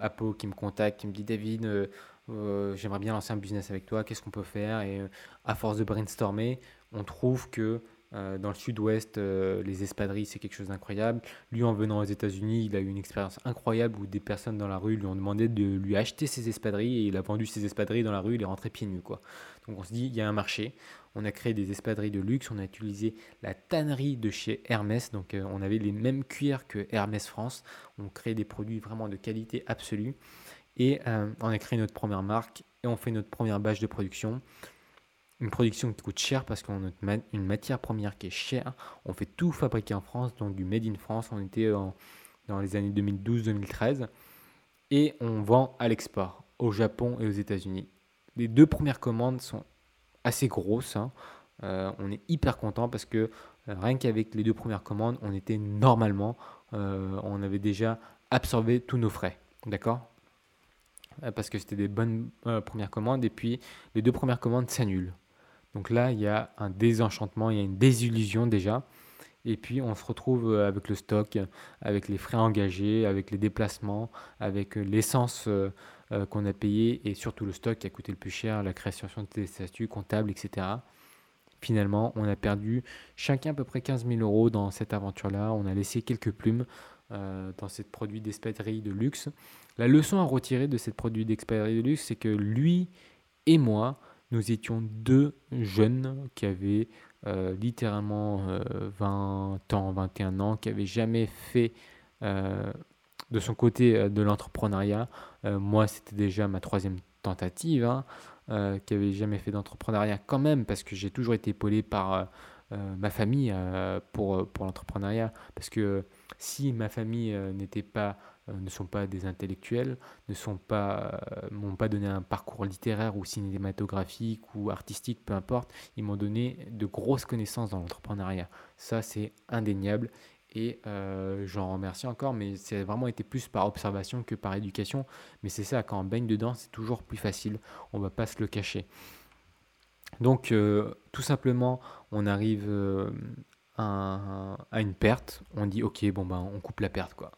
Apo, qui me contacte, qui me dit David, j'aimerais bien lancer un business avec toi, qu'est-ce qu'on peut faire? Et à force de brainstormer, on trouve que euh, dans le sud-ouest, euh, les espadrilles, c'est quelque chose d'incroyable. Lui, en venant aux États-Unis, il a eu une expérience incroyable où des personnes dans la rue lui ont demandé de lui acheter ses espadrilles et il a vendu ses espadrilles dans la rue, il est rentré pieds nus. Quoi. Donc on se dit, il y a un marché. On a créé des espadrilles de luxe, on a utilisé la tannerie de chez Hermès, donc euh, on avait les mêmes cuirs que Hermès France. On crée des produits vraiment de qualité absolue. Et on a créé notre première marque et on fait notre première bâche de production une production qui coûte cher parce qu'on a une matière première qui est chère. On fait tout fabriquer en France, donc du Made in France. On était dans les années 2012-2013. Et on vend à l'export, au Japon et aux États-Unis. Les deux premières commandes sont assez grosses. Hein. Euh, on est hyper content parce que euh, rien qu'avec les deux premières commandes, on était normalement, euh, on avait déjà absorbé tous nos frais. D'accord? Parce que c'était des bonnes premières commandes et puis les deux premières commandes s'annulent. Donc là, il y a un désenchantement, il y a une désillusion déjà. Et puis on se retrouve euh, avec le stock, avec les frais engagés, avec les déplacements, avec euh, l'essence euh, qu'on a payée et surtout le stock qui a coûté le plus cher, la création des statuts comptables, etc. Finalement, on a perdu chacun à peu près 15 000 euros dans cette aventure-là. On a laissé quelques plumes dans cette produit d'espadrille de luxe. La leçon à retirer de cette produit d'espadrille de luxe, c'est que lui et moi, nous étions deux jeunes qui avaient euh, littéralement 20 euh, ans, 21 ans, qui n'avaient jamais fait euh, de son côté de l'entrepreneuriat. moi, c'était déjà ma troisième tentative, hein, qui n'avait jamais fait d'entrepreneuriat quand même, parce que j'ai toujours été épaulé par ma famille pour, pour l'entrepreneuriat. Parce que si ma famille n'était pas ne sont pas des intellectuels, ne sont pas, euh, m'ont pas donné un parcours littéraire ou cinématographique ou artistique, peu importe. Ils m'ont donné de grosses connaissances dans l'entrepreneuriat. Ça, c'est indéniable. Et euh, j'en remercie encore, mais c'est vraiment été plus par observation que par éducation. Mais c'est ça, quand on baigne dedans, c'est toujours plus facile. On va pas se le cacher. Donc, tout simplement, on arrive à, à, une perte. On dit, ok, bon ben, on coupe la perte, quoi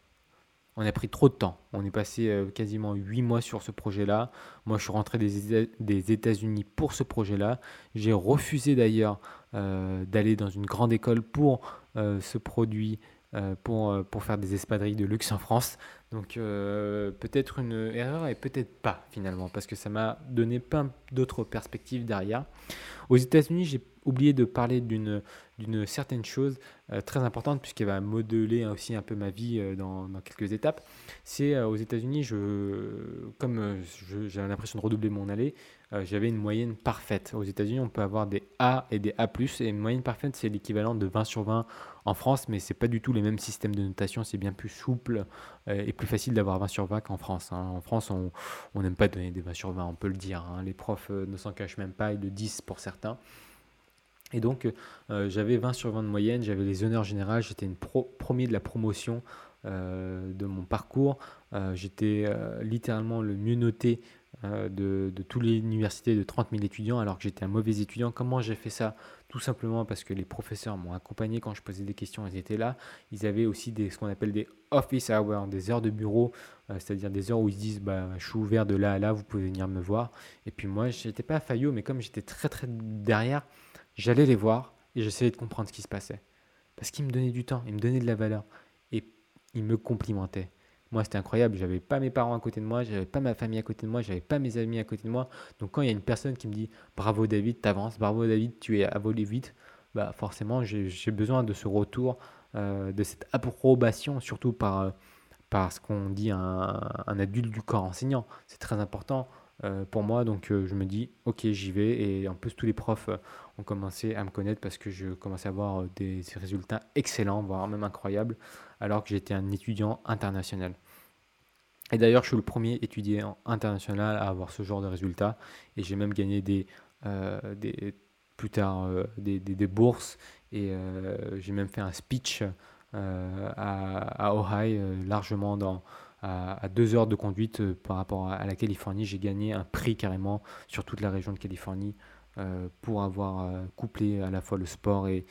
on a pris trop de temps. On est passé euh, quasiment 8 mois sur ce projet-là. Moi, je suis rentré des, États-Unis pour ce projet-là. J'ai refusé d'ailleurs euh, d'aller dans une grande école pour euh, ce produit, pour, pour faire des espadrilles de luxe en France. Donc peut-être une erreur et peut-être pas finalement, parce que ça m'a donné plein d'autres perspectives derrière. Aux États-Unis, j'ai oublié de parler d'une certaine chose euh, très importante puisqu'elle va modeler aussi un peu ma vie euh, dans, quelques étapes. C'est euh, aux États-Unis, je, comme j'avais l'impression de redoubler mon allée, j'avais une moyenne parfaite. Aux États-Unis, on peut avoir des A et des A+, et une moyenne parfaite, c'est l'équivalent de 20 sur 20 en France, mais c'est pas du tout les mêmes systèmes de notation, c'est bien plus souple et plus facile d'avoir 20 sur 20 qu'en France. Hein. En France, on n'aime pas donner des 20 sur 20, on peut le dire. Hein. Les profs ne s'en cachent même pas, et de 10 pour certains. Et donc, euh, j'avais 20 sur 20 de moyenne, j'avais les honneurs générales, j'étais une premier de la promotion euh, de mon parcours. Euh, j'étais littéralement le mieux noté de, de toutes les universités de 30 000 étudiants, alors que j'étais un mauvais étudiant. Comment j'ai fait ça? Tout simplement parce que les professeurs m'ont accompagné quand je posais des questions, ils étaient là. Ils avaient aussi des, ce qu'on appelle des office hours, des heures de bureau, c'est-à-dire des heures où ils se disent bah, Je suis ouvert de là à là, vous pouvez venir me voir. Et puis moi, je n'étais pas Fayot, mais comme j'étais très très derrière, j'allais les voir et j'essayais de comprendre ce qui se passait. Parce qu'ils me donnaient du temps, ils me donnaient de la valeur et ils me complimentaient. Moi, c'était incroyable. J'avais pas mes parents à côté de moi, j'avais pas ma famille à côté de moi, j'avais pas mes amis à côté de moi. Donc, quand il y a une personne qui me dit bravo David, t'avances, bravo David, tu es à voler vite, bah forcément, j'ai besoin de ce retour, euh, de cette approbation, surtout par, euh, ce qu'on dit un adulte du corps enseignant. C'est très important pour moi. Donc je me dis, ok, j'y vais. Et en plus, tous les profs ont commencé à me connaître parce que je commençais à avoir des résultats excellents, voire même incroyables, alors que j'étais un étudiant international. Et d'ailleurs, je suis le premier étudiant international à avoir ce genre de résultats. Et j'ai même gagné des, des plus tard des, des, bourses. Et j'ai même fait un speech à, à Ohio, largement dans, à, deux heures de conduite euh, par rapport à, la Californie. J'ai gagné un prix carrément sur toute la région de Californie euh, pour avoir euh, couplé à la fois le sport et,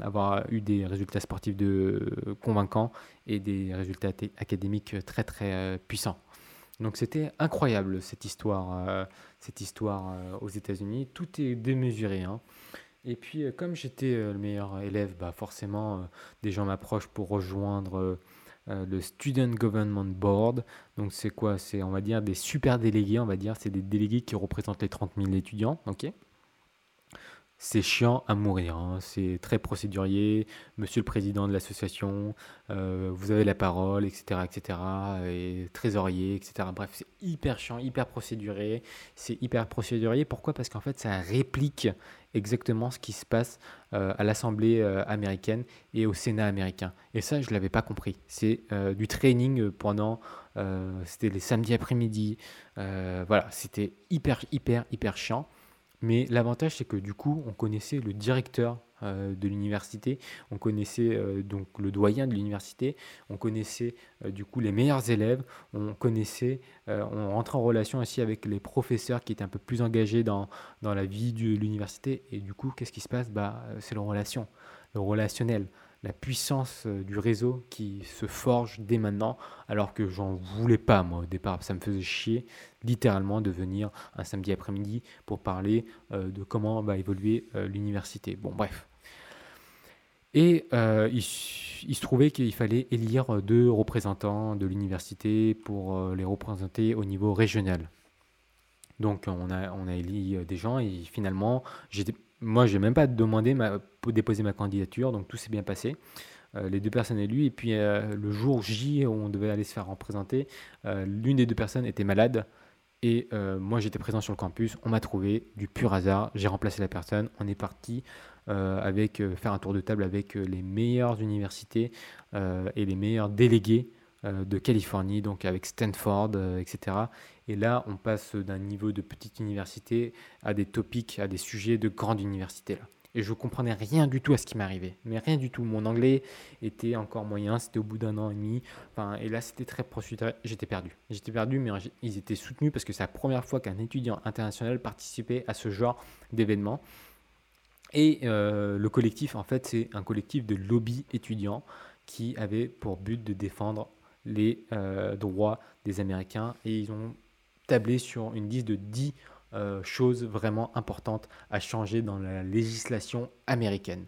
avoir eu des résultats sportifs de, convaincants et des résultats académiques très très puissants. Donc c'était incroyable cette histoire, cette histoire aux États-Unis. Tout est démesuré. Hein. Et puis comme j'étais le meilleur élève, bah forcément des gens m'approchent pour rejoindre euh, le Student Government Board. Donc c'est quoi? C'est on va dire des super délégués, on va dire, c'est des délégués qui représentent les 30 000 étudiants, ok? C'est chiant à mourir, hein. c'est très procédurier. Monsieur le président de l'association, euh, vous avez la parole, etc., etc., et trésorier, etc. Bref, c'est hyper chiant, hyper procéduré. C'est hyper procédurier. Pourquoi? Parce qu'en fait, ça réplique exactement ce qui se passe euh, à l'Assemblée euh, américaine et au Sénat américain. Et ça, je ne l'avais pas compris. C'est du training pendant, c'était les samedis après-midi. voilà, c'était hyper, hyper, hyper chiant. Mais l'avantage, c'est que du coup, on connaissait le directeur euh, de l'université, on connaissait euh, donc le doyen de l'université, on connaissait euh, du coup les meilleurs élèves, on connaissait, on rentrait en relation aussi avec les professeurs qui étaient un peu plus engagés dans, la vie de l'université. Et du coup, qu'est-ce qui se passe? Bah, C'est le relation, le relationnel la puissance euh, du réseau qui se forge dès maintenant, alors que j'en voulais pas moi au départ. Ça me faisait chier littéralement de venir un samedi après-midi pour parler euh, de comment va évoluer euh, l'université. Bon, bref. Et il, se trouvait qu'il fallait élire deux représentants de l'université pour les représenter au niveau régional. Donc on a, on a élu des gens et finalement j'étais moi, je n'ai même pas demandé ma, pour déposer ma candidature, donc tout s'est bien passé. Euh, les deux personnes élues, et puis euh, le jour J, où on devait aller se faire représenter, euh, l'une des deux personnes était malade, et moi j'étais présent sur le campus, on m'a trouvé du pur hasard, j'ai remplacé la personne, on est parti avec faire un tour de table avec les meilleures universités et les meilleurs délégués de Californie, donc avec Stanford, etc. Et là, on passe d'un niveau de petite université à des topics, à des sujets de grande université. Là. Et je comprenais rien du tout à ce qui m'arrivait. Mais rien du tout. Mon anglais était encore moyen. C'était au bout d'un an et demi. Enfin, et là, c'était très procédurier. J'étais perdu. J'étais perdu, mais ils étaient soutenus parce que c'est la première fois qu'un étudiant international participait à ce genre d'événement. Et euh, le collectif, en fait, c'est un collectif de lobby étudiants qui avait pour but de défendre les euh, droits des Américains. Et ils ont sur une liste de 10 euh, choses vraiment importantes à changer dans la législation américaine.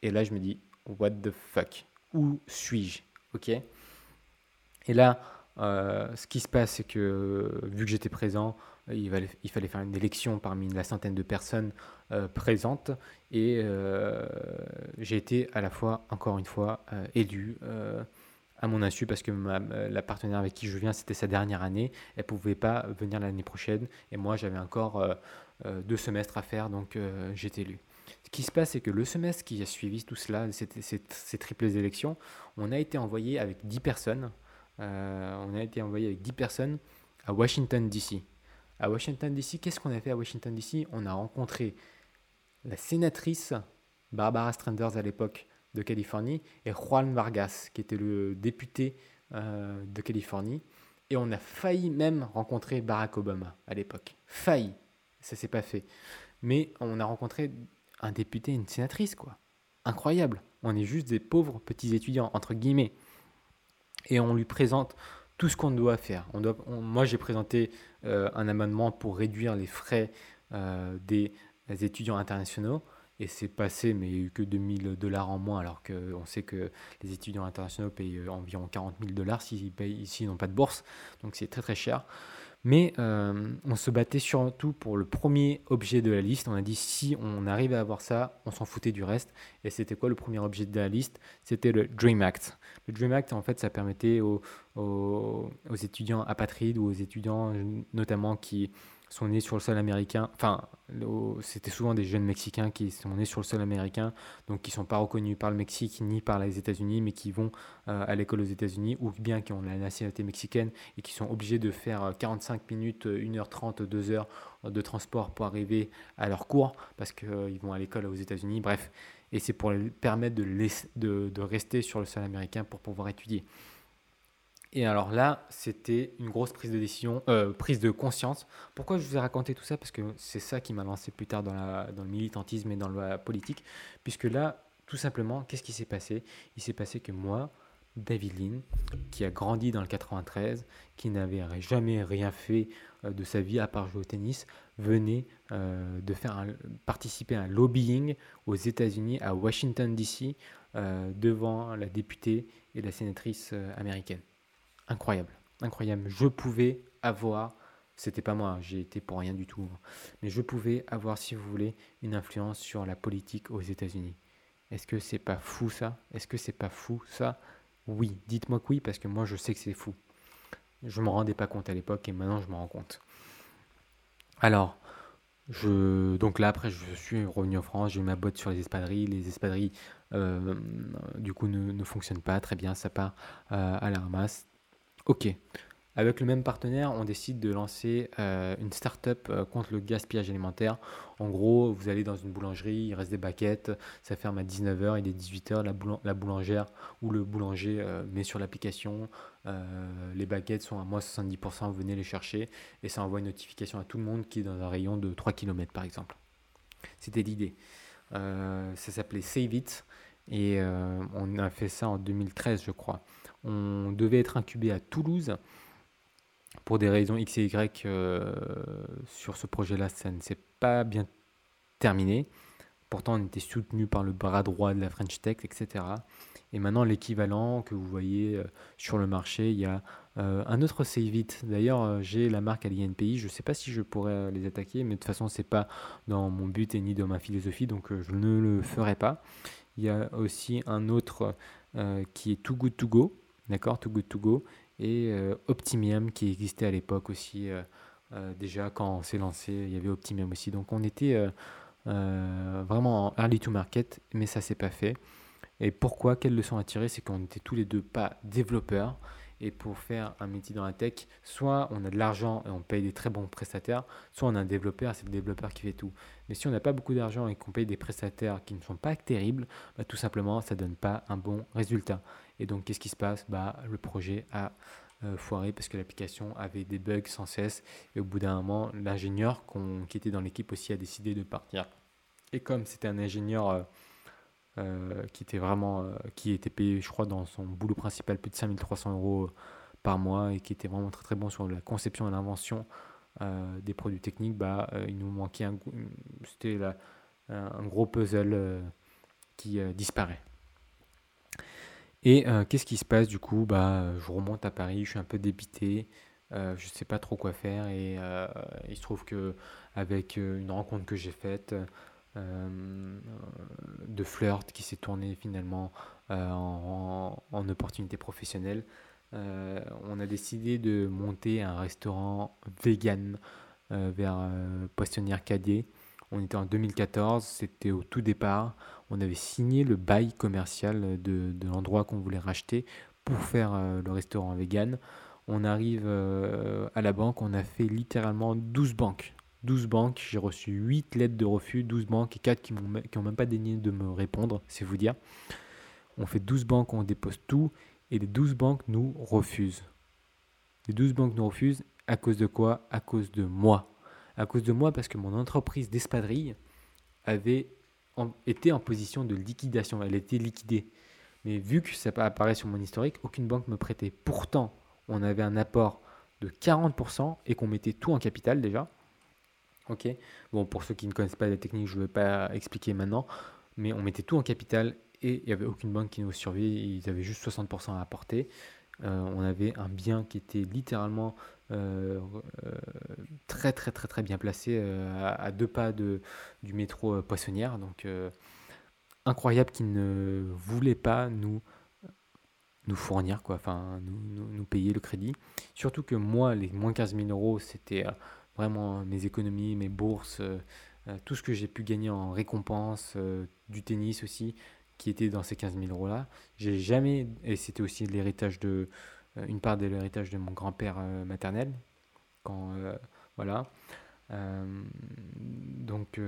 Et là, je me dis, what the fuck? Où suis-je? Ok? Et là, euh, ce qui se passe, c'est que vu que j'étais présent, il fallait, faire une élection parmi la centaine de personnes euh, présentes. Et j'ai été à la fois, encore une fois, élu à mon insu parce que la partenaire avec qui je viens, c'était sa dernière année. Elle pouvait pas venir l'année prochaine et moi, j'avais encore euh, euh, deux semestres à faire, donc euh, j'étais élu. Ce qui se passe, c'est que le semestre qui a suivi tout cela, ces, ces, triples élections, on a été envoyé avec 10 personnes. on a été envoyé avec 10 personnes à Washington, D.C. À Washington, D.C., qu'est-ce qu'on a fait à Washington, D.C. On a rencontré la sénatrice Barbara Stranders à l'époque, de Californie et Juan Vargas, qui était le député euh, de Californie. Et on a failli même rencontrer Barack Obama à l'époque. Failli. Ça s'est pas fait. Mais on a rencontré un député une sénatrice, quoi. Incroyable. On est juste des pauvres petits étudiants, entre guillemets. Et on lui présente tout ce qu'on doit faire. Moi, j'ai présenté euh, un amendement pour réduire les frais euh, des étudiants internationaux et c'est passé, mais il n'y a eu que 2000 dollars en moins, alors qu'on sait que les étudiants internationaux payent euh, environ 40 000 dollars s'ils n'ont pas de bourse, donc c'est très très cher. Mais euh, on se battait surtout pour le premier objet de la liste. On a dit si on arrivait à avoir ça, on s'en foutait du reste. Et c'était quoi le premier objet de la liste? C'était le Dream Act. Le Dream Act, en fait, ça permettait aux, aux, aux étudiants apatrides ou aux étudiants notamment qui sont nés sur le sol américain, enfin, c'était souvent des jeunes Mexicains qui sont nés sur le sol américain, donc qui ne sont pas reconnus par le Mexique ni par les États-Unis, mais qui vont euh, à l'école aux États-Unis, ou bien qui ont la nationalité mexicaine et qui sont obligés de faire 45 euh, minutes, 1h30, 2h de transport pour arriver à leur cours, parce qu'ils euh, vont à l'école aux États-Unis, bref. Et c'est pour leur permettre de, de, de rester sur le sol américain pour pouvoir étudier. Et alors là, c'était une grosse prise de décision, euh, prise de conscience. Pourquoi je vous ai raconté tout ça? Parce que c'est ça qui m'a lancé plus tard dans, le militantisme et dans la politique. Puisque là, tout simplement, qu'est-ce qui s'est passé? Il s'est passé que moi, David Lynn, qui a grandi dans le 93, qui n'avait jamais rien fait euh, de sa vie à part jouer au tennis, venait euh, de faire participer à un lobbying aux États-Unis, à Washington DC, devant la députée et la sénatrice américaine incroyable, incroyable. Je pouvais avoir, c'était pas moi, j'ai été pour rien du tout, mais je pouvais avoir, si vous voulez, une influence sur la politique aux États-Unis. Est-ce que c'est pas fou ça? Est-ce que c'est pas fou ça? Oui, dites-moi que oui, parce que moi je sais que c'est fou. Je me rendais pas compte à l'époque et maintenant je me rends compte. Alors, je, donc là après je suis revenu en France, j'ai ma botte sur les espadrilles. Les espadrilles euh, du coup ne, ne, fonctionnent pas très bien, ça part euh, à la ramasse. Ok. Avec le même partenaire, on décide de lancer euh, une start-up euh, contre le gaspillage alimentaire. En gros, vous allez dans une boulangerie, il reste des baguettes, ça ferme à 19h, il est 18h, la, boulangère ou le boulanger euh, met sur l'application, les baguettes sont à moins 70%, venez les chercher, et ça envoie une notification à tout le monde qui est dans un rayon de 3 km par exemple. C'était l'idée. ça s'appelait Save It, et on a fait ça en 2013 je crois. On devait être incubé à Toulouse. Pour des raisons X et Y, euh, sur ce projet-là, ça ne s'est pas bien terminé. Pourtant, on était soutenu par le bras droit de la French Tech, etc. Et maintenant, l'équivalent que vous voyez euh, sur le marché, il y a euh, un autre Save D'ailleurs, j'ai la marque à l'INPI. Je ne sais pas si je pourrais les attaquer, mais de toute façon, ce n'est pas dans mon but et ni dans ma philosophie, donc je ne le ferai pas. Il y a aussi un autre qui est Too Good To Go d'accord, Too Good To Go, et euh, Optimium qui existait à l'époque aussi. Euh, euh, déjà, quand on s'est lancé, il y avait Optimium aussi. Donc, on était vraiment en early to market, mais ça s'est pas fait. Et pourquoi Quelle leçon à tirer C'est qu'on n'était tous les deux pas développeurs. Et pour faire un métier dans la tech, soit on a de l'argent et on paye des très bons prestataires, soit on a un développeur, c'est le développeur qui fait tout. Mais si on n'a pas beaucoup d'argent et qu'on paye des prestataires qui ne sont pas terribles, bah, tout simplement, ça ne donne pas un bon résultat. Et donc, qu'est-ce qui se passe? Bah, Le projet a euh, foiré parce que l'application avait des bugs sans cesse. Et au bout d'un moment, l'ingénieur qui était dans l'équipe aussi a décidé de partir. Et comme c'était un ingénieur euh, euh, qui était vraiment qui était payé, je crois, dans son boulot principal plus de 5300 euros par mois et qui était vraiment très très bon sur la conception et l'invention des produits techniques, bah, il nous manquait un, un gros puzzle qui disparaît. Et euh, qu'est-ce qui se passe du coup? Bah, Je remonte à Paris, je suis un peu débité, euh, je ne sais pas trop quoi faire et euh, il se trouve que avec une rencontre que j'ai faite de flirt qui s'est tournée finalement en, opportunité professionnelle, on a décidé de monter un restaurant vegan vers Poissonnière Cadet. On était en 2014, c'était au tout départ on avait signé le bail commercial de, l'endroit qu'on voulait racheter pour faire euh, le restaurant vegan. On arrive euh, à la banque, on a fait littéralement 12 banques. 12 banques, j'ai reçu 8 lettres de refus, 12 banques et 4 qui n'ont même pas daigné de me répondre, c'est vous dire. On fait 12 banques, on dépose tout et les 12 banques nous refusent. Les 12 banques nous refusent à cause de quoi? À cause de moi. À cause de moi parce que mon entreprise d'espadrille avait était en position de liquidation, elle était liquidée. Mais vu que ça apparaît sur mon historique, aucune banque me prêtait. Pourtant, on avait un apport de 40% et qu'on mettait tout en capital déjà. Ok. Bon, pour ceux qui ne connaissent pas la technique, je ne vais pas expliquer maintenant, mais on mettait tout en capital et il n'y avait aucune banque qui nous surveillait. Ils avaient juste 60% à apporter. On avait un bien qui était littéralement très très très très bien placé à, deux pas de, du métro Poissonnière. Donc incroyable qu'ils ne voulaient pas nous nous fournir, quoi, enfin nous, nous, payer le crédit. Surtout que moi, les moins 15 000 euros, c'était vraiment mes économies, mes bourses, tout ce que j'ai pu gagner en récompense, du tennis aussi, était dans ces 15 000 euros là. J'ai jamais, et c'était aussi l'héritage de, euh, une part de l'héritage de mon grand-père euh, maternel, quand, euh, voilà. donc,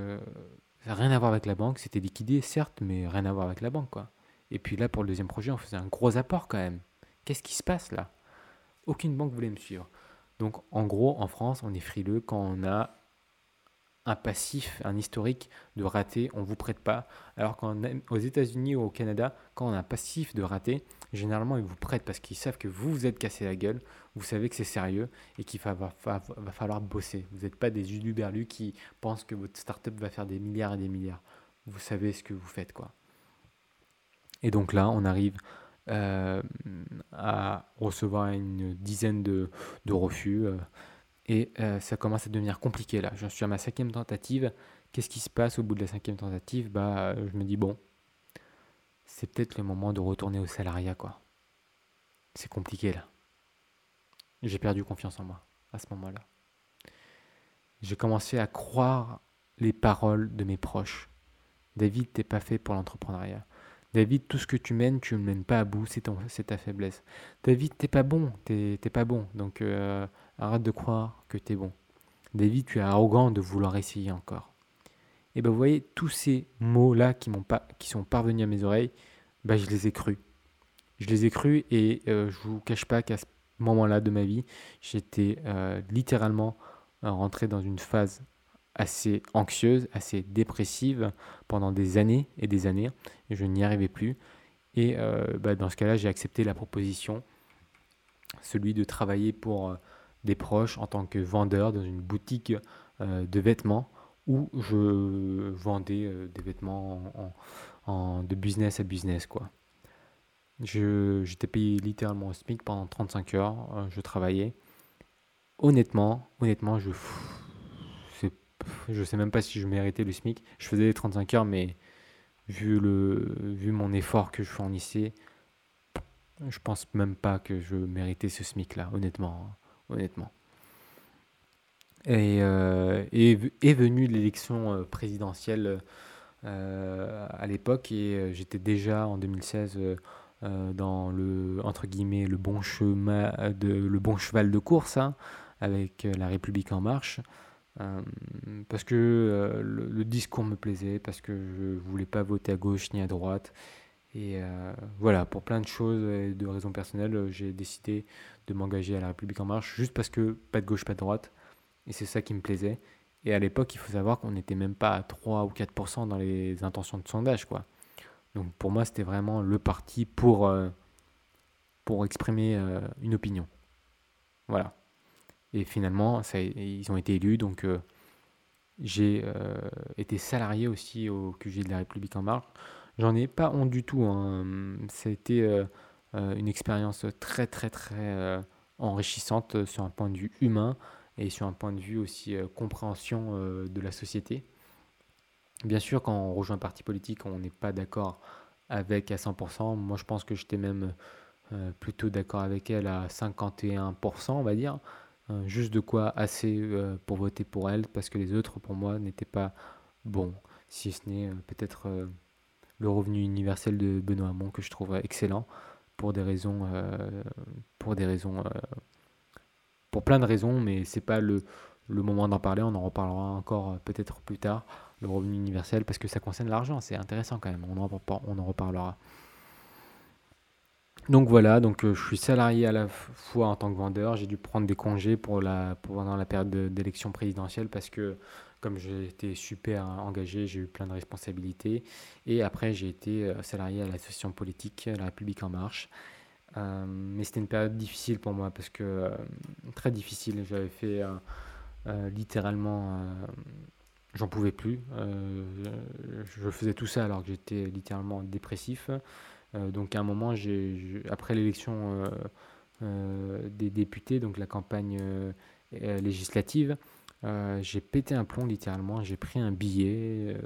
rien à voir avec la banque, c'était liquidé certes, mais rien à voir avec la banque, quoi. Et puis là, pour le deuxième projet, on faisait un gros apport quand même. Qu'est-ce qui se passe là? Aucune banque voulait me suivre. Donc en gros, en France, on est frileux quand on a un passif, un historique de raté, on ne vous prête pas. Alors qu'aux États-Unis ou au Canada, quand on a un passif de raté, généralement ils vous prêtent parce qu'ils savent que vous vous êtes cassé la gueule, vous savez que c'est sérieux et qu'il va, falloir bosser. Vous n'êtes pas des uluberlus qui pensent que votre startup va faire des milliards et des milliards. Vous savez ce que vous faites quoi. Et donc là, on arrive euh, à recevoir une dizaine de, refus. Euh, et euh, ça commence à devenir compliqué là. J'en suis à ma cinquième tentative. Qu'est-ce qui se passe au bout de la cinquième tentative? Bah, je me dis bon, c'est peut-être le moment de retourner au salariat quoi. C'est compliqué là. J'ai perdu confiance en moi à ce moment-là. J'ai commencé à croire les paroles de mes proches. David, t'es pas fait pour l'entrepreneuriat. David, tout ce que tu mènes, tu ne mènes pas à bout, c'est ta faiblesse. David, t'es pas bon, t'es pas bon. Donc euh, Arrête de croire que tu es bon. David, tu es arrogant de vouloir essayer encore. Et ben vous voyez, tous ces mots-là qui, qui sont parvenus à mes oreilles, ben, je les ai crus. Je les ai crus et euh, je vous cache pas qu'à ce moment-là de ma vie, j'étais euh, littéralement euh, rentré dans une phase assez anxieuse, assez dépressive pendant des années et des années. Et je n'y arrivais plus. Et ben, dans ce cas-là, j'ai accepté la proposition, celui de travailler pour des proches en tant que vendeur dans une boutique euh, de vêtements où je vendais euh, des vêtements en, de business à business. quoi. J'étais payé littéralement au SMIC pendant 35 heures. Euh, je travaillais. Honnêtement, honnêtement, je je sais même pas si je méritais le SMIC. Je faisais les 35 heures, mais vu, le, vu mon effort que je fournissais, je pense même pas que je méritais ce SMIC-là, honnêtement honnêtement. Et euh, est, venue l'élection euh, présidentielle euh, à l'époque et j'étais déjà en 2016 dans le entre guillemets le bon chemin de le bon cheval de course hein, avec la République en marche parce que le, le, discours me plaisait parce que je voulais pas voter à gauche ni à droite et euh, voilà, pour plein de choses et de raisons personnelles, j'ai décidé de m'engager à la République en marche juste parce que pas de gauche, pas de droite. Et c'est ça qui me plaisait. Et à l'époque, il faut savoir qu'on n'était même pas à 3 ou 4% dans les intentions de sondage. Quoi. Donc pour moi, c'était vraiment le parti pour, euh, pour exprimer euh, une opinion. Voilà. Et finalement, ils ont été élus. Donc j'ai été salarié aussi au QG de la République en marche. J'en ai pas honte du tout. Hein. Ça a été euh, euh, une expérience très très très euh, enrichissante sur un point de vue humain et sur un point de vue aussi compréhension de la société. Bien sûr, quand on rejoint un parti politique, on n'est pas d'accord avec à 100%. Moi, je pense que j'étais même plutôt d'accord avec elle à 51%, on va dire. juste de quoi assez pour voter pour elle, parce que les autres, pour moi, n'étaient pas bons. Si ce n'est peut-être le revenu universel de Benoît Hamon que je trouve excellent pour des raisons, euh, pour des raisons, euh, pour plein de raisons, mais c'est pas le, le moment d'en parler. On en reparlera encore euh, peut-être plus tard. Le revenu universel parce que ça concerne l'argent, c'est intéressant quand même. On en, on en reparlera. Donc voilà, donc je suis salarié à la fois en tant que vendeur. J'ai dû prendre des congés pour la, pendant la période d'élection présidentielle parce que comme été super engagé, j'ai eu plein de responsabilités. Et après, j'ai été euh, salarié à l'association politique La République En Marche. Euh, mais c'était une période difficile pour moi parce que euh, très difficile. J'avais fait littéralement, j'en pouvais plus. je faisais tout ça alors que j'étais littéralement dépressif. donc à un moment, après l'élection des députés, donc la campagne législative, j'ai pété un plomb littéralement, j'ai pris un billet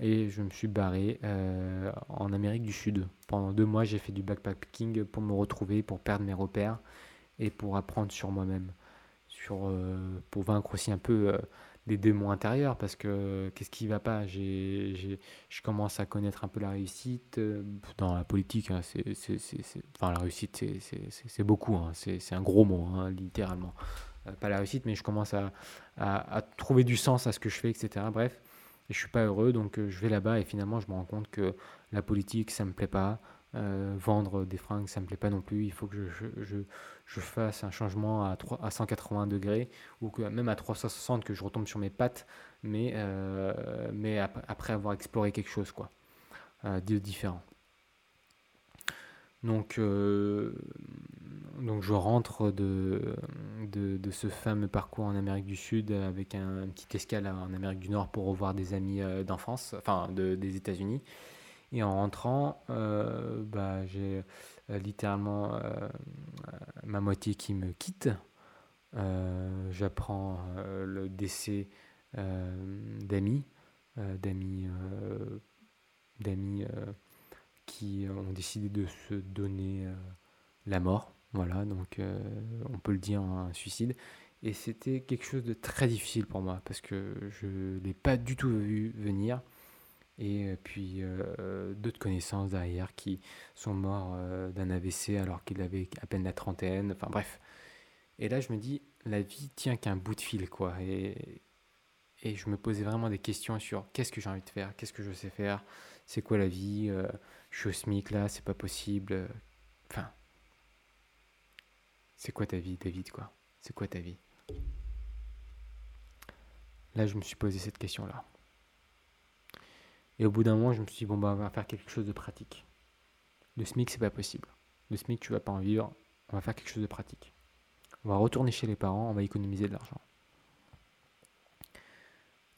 et je me suis barré en Amérique du Sud. Pendant deux mois, j'ai fait du backpacking pour me retrouver, pour perdre mes repères et pour apprendre sur moi-même, pour vaincre aussi un peu des démons intérieurs parce que qu'est-ce qui va pas? Je commence à connaître un peu la réussite euh, dans la politique. Hein, la réussite, c'est, beaucoup. Hein, c'est, un gros mot, hein, littéralement. Euh, pas la réussite, mais je commence à, trouver du sens à ce que je fais, etc. Bref, et je suis pas heureux, donc euh, je vais là-bas et finalement je me rends compte que la politique, ça me plaît pas. vendre des fringues, ça me plaît pas non plus. Il faut que je, je, fasse un changement à, 3, à 180 degrés ou que même à 360 que je retombe sur mes pattes, mais, euh, après avoir exploré quelque chose quoi, euh, de différent. Donc, euh, donc je rentre de, de, ce fameux parcours en Amérique du Sud avec un, petit escale en Amérique du Nord pour revoir des amis d'enfance, enfin de, des États-Unis. Et en rentrant, bah, j'ai euh, littéralement euh, euh, ma moitié qui me quitte. J'apprends le décès d'amis, d'amis, d'amis qui ont décidé de se donner la mort. Voilà, donc on peut le dire un suicide. Et c'était quelque chose de très difficile pour moi parce que je ne l'ai pas du tout vu venir et euh, puis euh, d'autres connaissances derrière qui sont morts euh, d'un AVC alors qu'il avait à peine la trentaine, enfin bref. Et là je me dis, la vie tient qu'un bout de fil quoi. Et, et je me posais vraiment des questions sur qu'est-ce que j'ai envie de faire, qu'est-ce que je sais faire, c'est quoi la vie, je suis au SMIC là, c'est pas possible. Enfin, c'est quoi ta vie David quoi? C'est quoi ta vie? Là je me suis posé cette question là. Et au bout d'un moment, je me suis dit, bon, bah, on va faire quelque chose de pratique. Le SMIC, c'est pas possible. Le SMIC, tu vas pas en vivre. On va faire quelque chose de pratique. On va retourner chez les parents, on va économiser de l'argent.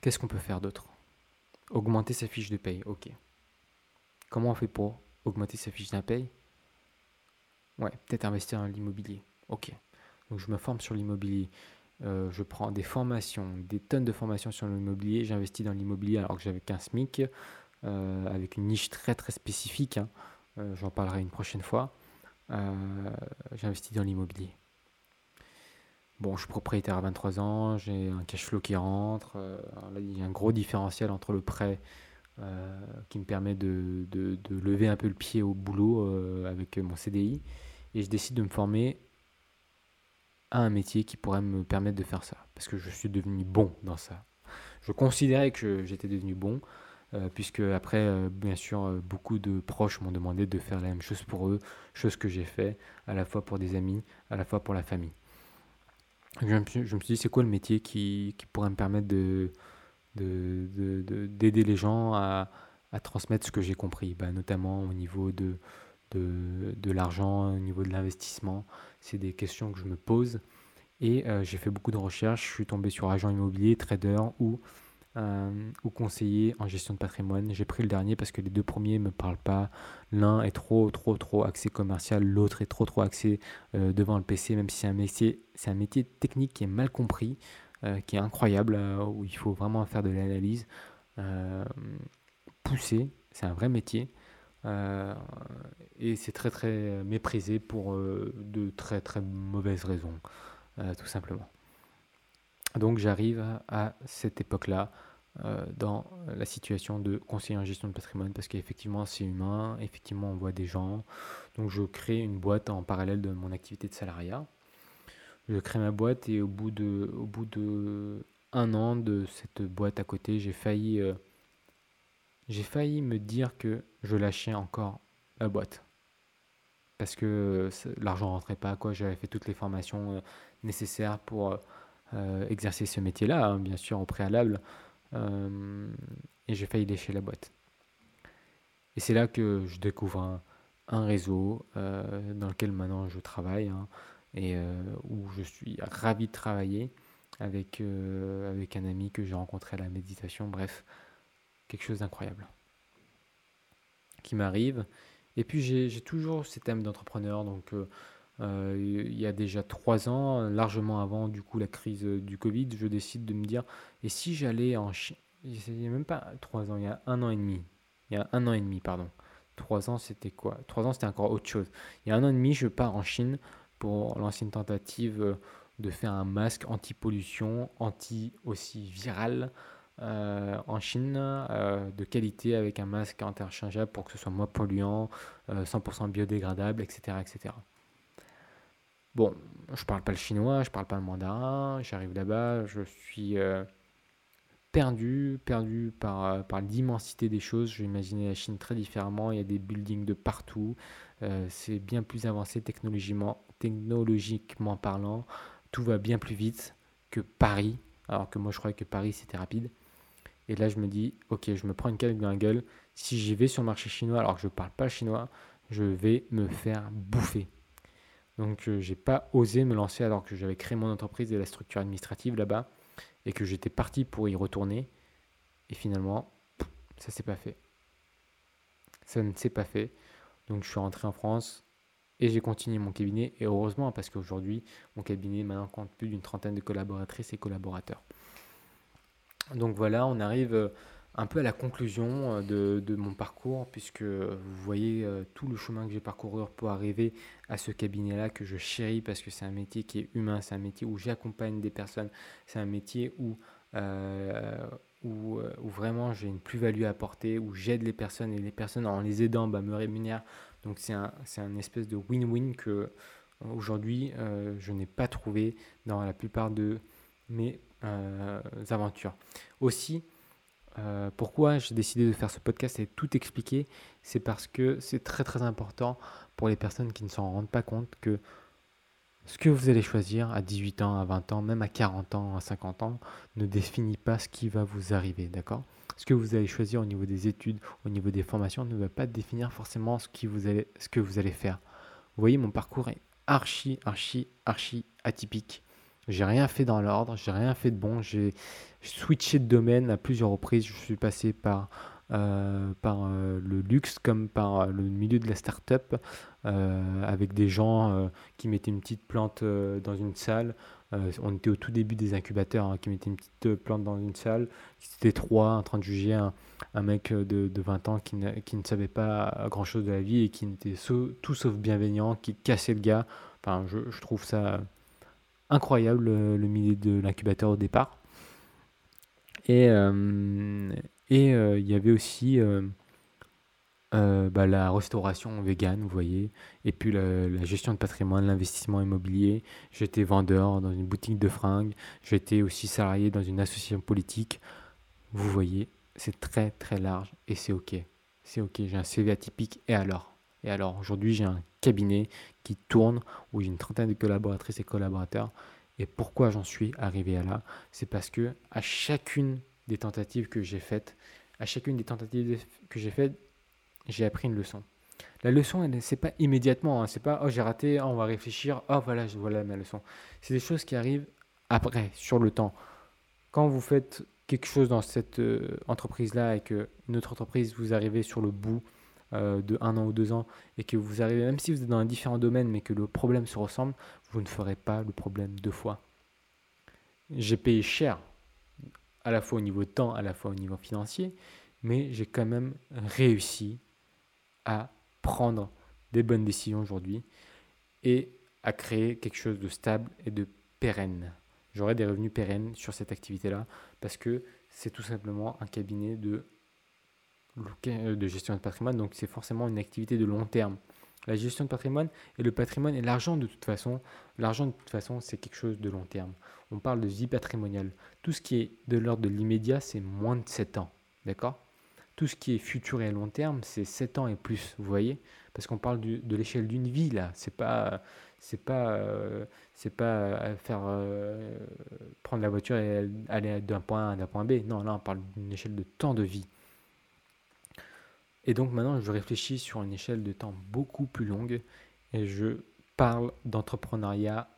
Qu'est-ce qu'on peut faire d'autre? Augmenter sa fiche de paye, ok. Comment on fait pour augmenter sa fiche de paye Ouais, peut-être investir dans l'immobilier. Ok. Donc je me forme sur l'immobilier. Euh, je prends des formations, des tonnes de formations sur l'immobilier. J'investis dans l'immobilier alors que j'avais qu'un SMIC, euh, avec une niche très très spécifique. Hein. Euh, j'en parlerai une prochaine fois. J'investis dans l'immobilier. Bon, je suis propriétaire à 23 ans, j'ai un cash flow qui rentre. il y a un gros différentiel entre le prêt qui me permet de, lever un peu le pied au boulot avec mon CDI. Et je décide de me former à un métier qui pourrait me permettre de faire ça. Parce que je suis devenu bon dans ça. Je considérais que j'étais devenu bon, euh, puisque après, euh, bien sûr, euh, beaucoup de proches m'ont demandé de faire la même chose pour eux, chose que j'ai fait, à la fois pour des amis, à la fois pour la famille. Je me suis, dit, c'est quoi le métier qui, pourrait me permettre de, d'aider de, de, les gens à, à, transmettre ce que j'ai compris, bah, notamment au niveau de, de, de l'argent, au niveau de l'investissement. C'est des questions que je me pose. Et euh, j'ai fait beaucoup de recherches. Je suis tombé sur agent immobilier, trader ou, euh, ou conseiller en gestion de patrimoine. J'ai pris le dernier parce que les deux premiers ne me parlent pas. L'un est trop, trop, trop axé commercial. L'autre est trop, trop axé euh, devant le PC, même si c'est un c'est un métier technique qui est mal compris, qui est incroyable, où il faut vraiment faire de l'analyse poussée. C'est un vrai métier. Euh, et c'est très très méprisé pour euh, de très très mauvaises raisons, euh, tout simplement. Donc j'arrive à cette époque-là dans la situation de conseiller en gestion de patrimoine parce qu'effectivement c'est humain, effectivement on voit des gens. Donc je crée une boîte en parallèle de mon activité de salariat. Je crée ma boîte et au bout de, au bout de un an de cette boîte à côté, j'ai failli j'ai failli me dire que je lâchais encore la boîte. Parce que l'argent rentrait pas, quoi. J'avais fait toutes les formations euh, nécessaires pour euh, exercer ce métier-là, hein, bien sûr, au préalable. Euh, et j'ai failli lâcher la boîte. Et c'est là que je découvre un, réseau dans lequel maintenant je travaille hein, et où je suis ravi de travailler avec, avec un ami que j'ai rencontré à la méditation. Bref, quelque chose d'incroyable qui m'arrive. Et puis j'ai toujours ces thèmes d'entrepreneur, donc euh, euh, il y a déjà trois ans, largement avant du coup la crise du Covid, je décide de me dire et si j'allais en Chine Il n'y a même pas trois ans, il y a un an et demi. Il y a un an et demi, pardon. Trois ans, c'était quoi? Trois ans, c'était encore autre chose. Il y a un an et demi, je pars en Chine pour lancer une tentative de faire un masque anti-pollution, anti aussi viral euh, en Chine euh, de qualité avec un masque interchangeable pour que ce soit moins polluant, 100% euh, biodégradable, etc., etc. Bon, je parle pas le chinois, je parle pas le mandarin, j'arrive là-bas, je suis perdu, perdu par, par l'immensité des choses. Je imaginais la Chine très différemment, il y a des buildings de partout, c'est bien plus avancé technologiquement, technologiquement parlant, tout va bien plus vite que Paris, alors que moi je croyais que Paris c'était rapide. Et là, je me dis, ok, je me prends une calque dans la gueule. Si j'y vais sur le marché chinois alors que je ne parle pas chinois, je vais me faire bouffer. Donc, je euh, j'ai pas osé me lancer alors que j'avais créé mon entreprise et la structure administrative là-bas et que j'étais parti pour y retourner. Et finalement, ça s'est pas fait. Ça ne s'est pas fait. Donc, je suis rentré en France et j'ai continué mon cabinet. Et heureusement, parce qu'aujourd'hui, mon cabinet maintenant compte plus d'une trentaine de collaboratrices et collaborateurs. Donc voilà, on arrive euh, un peu à la conclusion euh, de, mon parcours, puisque vous voyez euh, tout le chemin que j'ai parcouru pour arriver à ce cabinet-là que je chéris, parce que c'est un métier qui est humain, c'est un métier où j'accompagne des personnes, c'est un métier où, où, vraiment j'ai une plus-value à apporter, où j'aide les personnes, et les personnes en les aidant bah, me rémunèrent. Donc c'est un, un espèce de win-win que aujourd'hui je n'ai pas trouvé dans la plupart de mes euh, aventures. Aussi, euh, pourquoi j'ai décidé de faire ce podcast et tout expliquer, c'est parce que c'est très très important pour les personnes qui ne s'en rendent pas compte que ce que vous allez choisir à 18 ans, à 20 ans, même à 40 ans, à 50 ans, ne définit pas ce qui va vous arriver, d'accord? Ce que vous allez choisir au niveau des études, au niveau des formations, ne va pas définir forcément ce, que vous allez faire. Vous voyez, mon parcours est archi, archi, archi atypique. J'ai rien fait dans l'ordre, j'ai rien fait de bon. J'ai switché de domaine à plusieurs reprises. Je suis passé par, euh, par euh, le luxe comme par euh, le milieu de la start-up avec des gens qui mettaient une petite plante dans une salle. on était au tout début des incubateurs hein, qui mettaient une petite plante dans une salle. C'était trois en train de juger un, mec de, de, 20 ans qui ne, qui ne savait pas grand-chose de la vie et qui était tout sauf bienveillant, qui cassait le gars. Enfin, je, trouve ça incroyable le, milieu de l'incubateur au départ. Et et euh, il y avait aussi euh, bah, la restauration vegan, vous voyez, et puis la, gestion de patrimoine, l'investissement immobilier. J'étais vendeur dans une boutique de fringues, j'étais aussi salarié dans une association politique. Vous voyez, c'est très très large et c'est ok. C'est ok, j'ai un CV atypique et alors? Et alors, aujourd'hui, j'ai un cabinet qui tourne, où j'ai une trentaine de collaboratrices et collaborateurs. Et pourquoi j'en suis arrivé à là? C'est parce que à chacune des tentatives que j'ai faites, à chacune des tentatives que j'ai faites, j'ai appris une leçon. La leçon, c'est pas immédiatement, hein. c'est pas oh j'ai raté, oh, on va réfléchir, oh voilà, voilà ma leçon. C'est des choses qui arrivent après, sur le temps. Quand vous faites quelque chose dans cette euh, entreprise-là et que une autre entreprise, vous arrivez sur le bout euh, de un an ou deux ans et que vous arrivez, même si vous êtes dans un différent domaine, mais que le problème se ressemble, vous ne ferez pas le problème deux fois. J'ai payé cher, à la fois au niveau de temps, à la fois au niveau financier, mais j'ai quand même réussi à prendre des bonnes décisions aujourd'hui et à créer quelque chose de stable et de pérenne. J'aurai des revenus pérennes sur cette activité-là parce que c'est tout simplement un cabinet de de gestion de patrimoine, donc c'est forcément une activité de long terme. La gestion de patrimoine et le patrimoine et l'argent de toute façon, l'argent de toute façon c'est quelque chose de long terme. On parle de vie patrimoniale. Tout ce qui est de l'ordre de l'immédiat, c'est moins de 7 ans. D'accord? Tout ce qui est futur et long terme, c'est 7 ans et plus, vous voyez? Parce qu'on parle de l'échelle d'une vie là, c'est pas c'est pas euh, c'est pas faire euh, prendre la voiture et aller d'un point A à un point B. Non, là on parle d'une échelle de temps de vie. Et donc maintenant, je réfléchis sur une échelle de temps beaucoup plus longue et je parle d'entrepreneuriat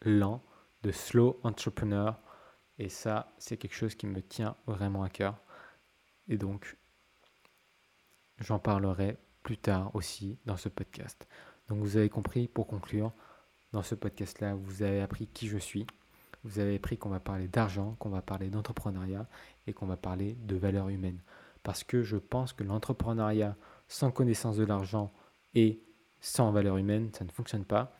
lent, de slow entrepreneur. Et ça, c'est quelque chose qui me tient vraiment à cœur. Et donc, j'en parlerai plus tard aussi dans ce podcast. Donc vous avez compris, pour conclure, Dans ce podcast-là, vous avez appris qui je suis. Vous avez appris qu'on va parler d'argent, qu'on va parler d'entrepreneuriat et qu'on va parler de valeurs humaines. Parce que je pense que l'entrepreneuriat sans connaissance de l'argent et sans valeur humaine, ça ne fonctionne pas.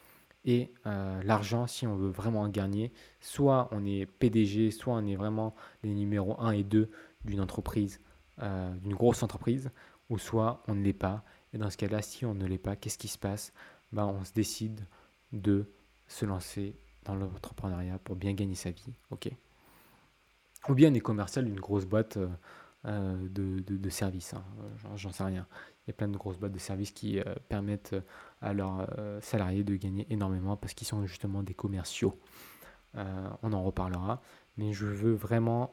Et euh, l'argent, si on veut vraiment en gagner, soit on est PDG, soit on est vraiment les numéros 1 et 2 d'une entreprise, euh, d'une grosse entreprise, ou soit on ne l'est pas. Et dans ce cas-là, si on ne l'est pas, qu'est-ce qui se passe? Ben, On se décide de se lancer dans l'entrepreneuriat pour bien gagner sa vie. Ou bien on est commercial d'une grosse boîte euh, euh, de, de, services, hein. j'en sais rien. Il y a plein de grosses boîtes de services qui euh, permettent à leurs salariés de gagner énormément parce qu'ils sont justement des commerciaux. on en reparlera. Mais je veux vraiment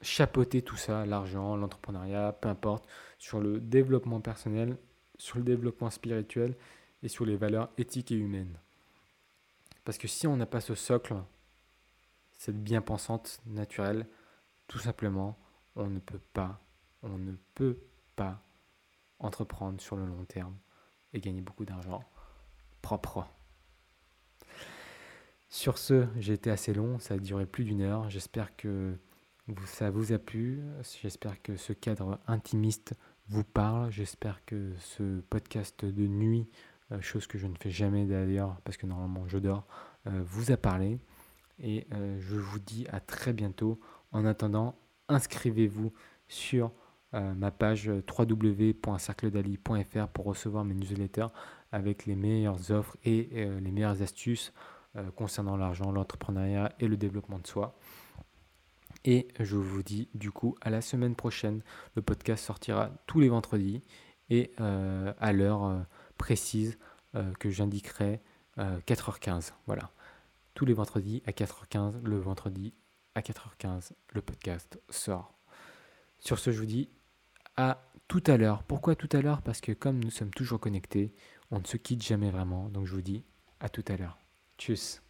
chapeauter tout ça, l'argent, l'entrepreneuriat, peu importe, sur le développement personnel, sur le développement spirituel et sur les valeurs éthiques et humaines. Parce que si on n'a pas ce socle, cette bien-pensante naturelle, tout simplement, on ne peut pas, on ne peut pas entreprendre sur le long terme et gagner beaucoup d'argent propre. Sur ce, j'ai été assez long, ça a duré plus d'une heure. J'espère que ça vous a plu. J'espère que ce cadre intimiste vous parle. J'espère que ce podcast de nuit, euh, chose que je ne fais jamais d'ailleurs parce que normalement je dors, euh, vous a parlé. Et euh, je vous dis à très bientôt. En attendant, inscrivez-vous sur ma page www.cercledali.fr pour recevoir mes newsletters avec les meilleures offres et les meilleures astuces concernant l'argent, l'entrepreneuriat et le développement de soi. Et je vous dis du coup à la semaine prochaine. Le podcast sortira tous les vendredis et euh, à l'heure euh, précise euh, que j'indiquerai 4h15. Voilà. Tous les vendredis à 4h15, le vendredi à 4h15, le podcast sort. Sur ce, je vous dis à tout à l'heure. Pourquoi tout à l'heure? Parce que comme nous sommes toujours connectés, on ne se quitte jamais vraiment. Donc je vous dis à tout à l'heure. Tchuss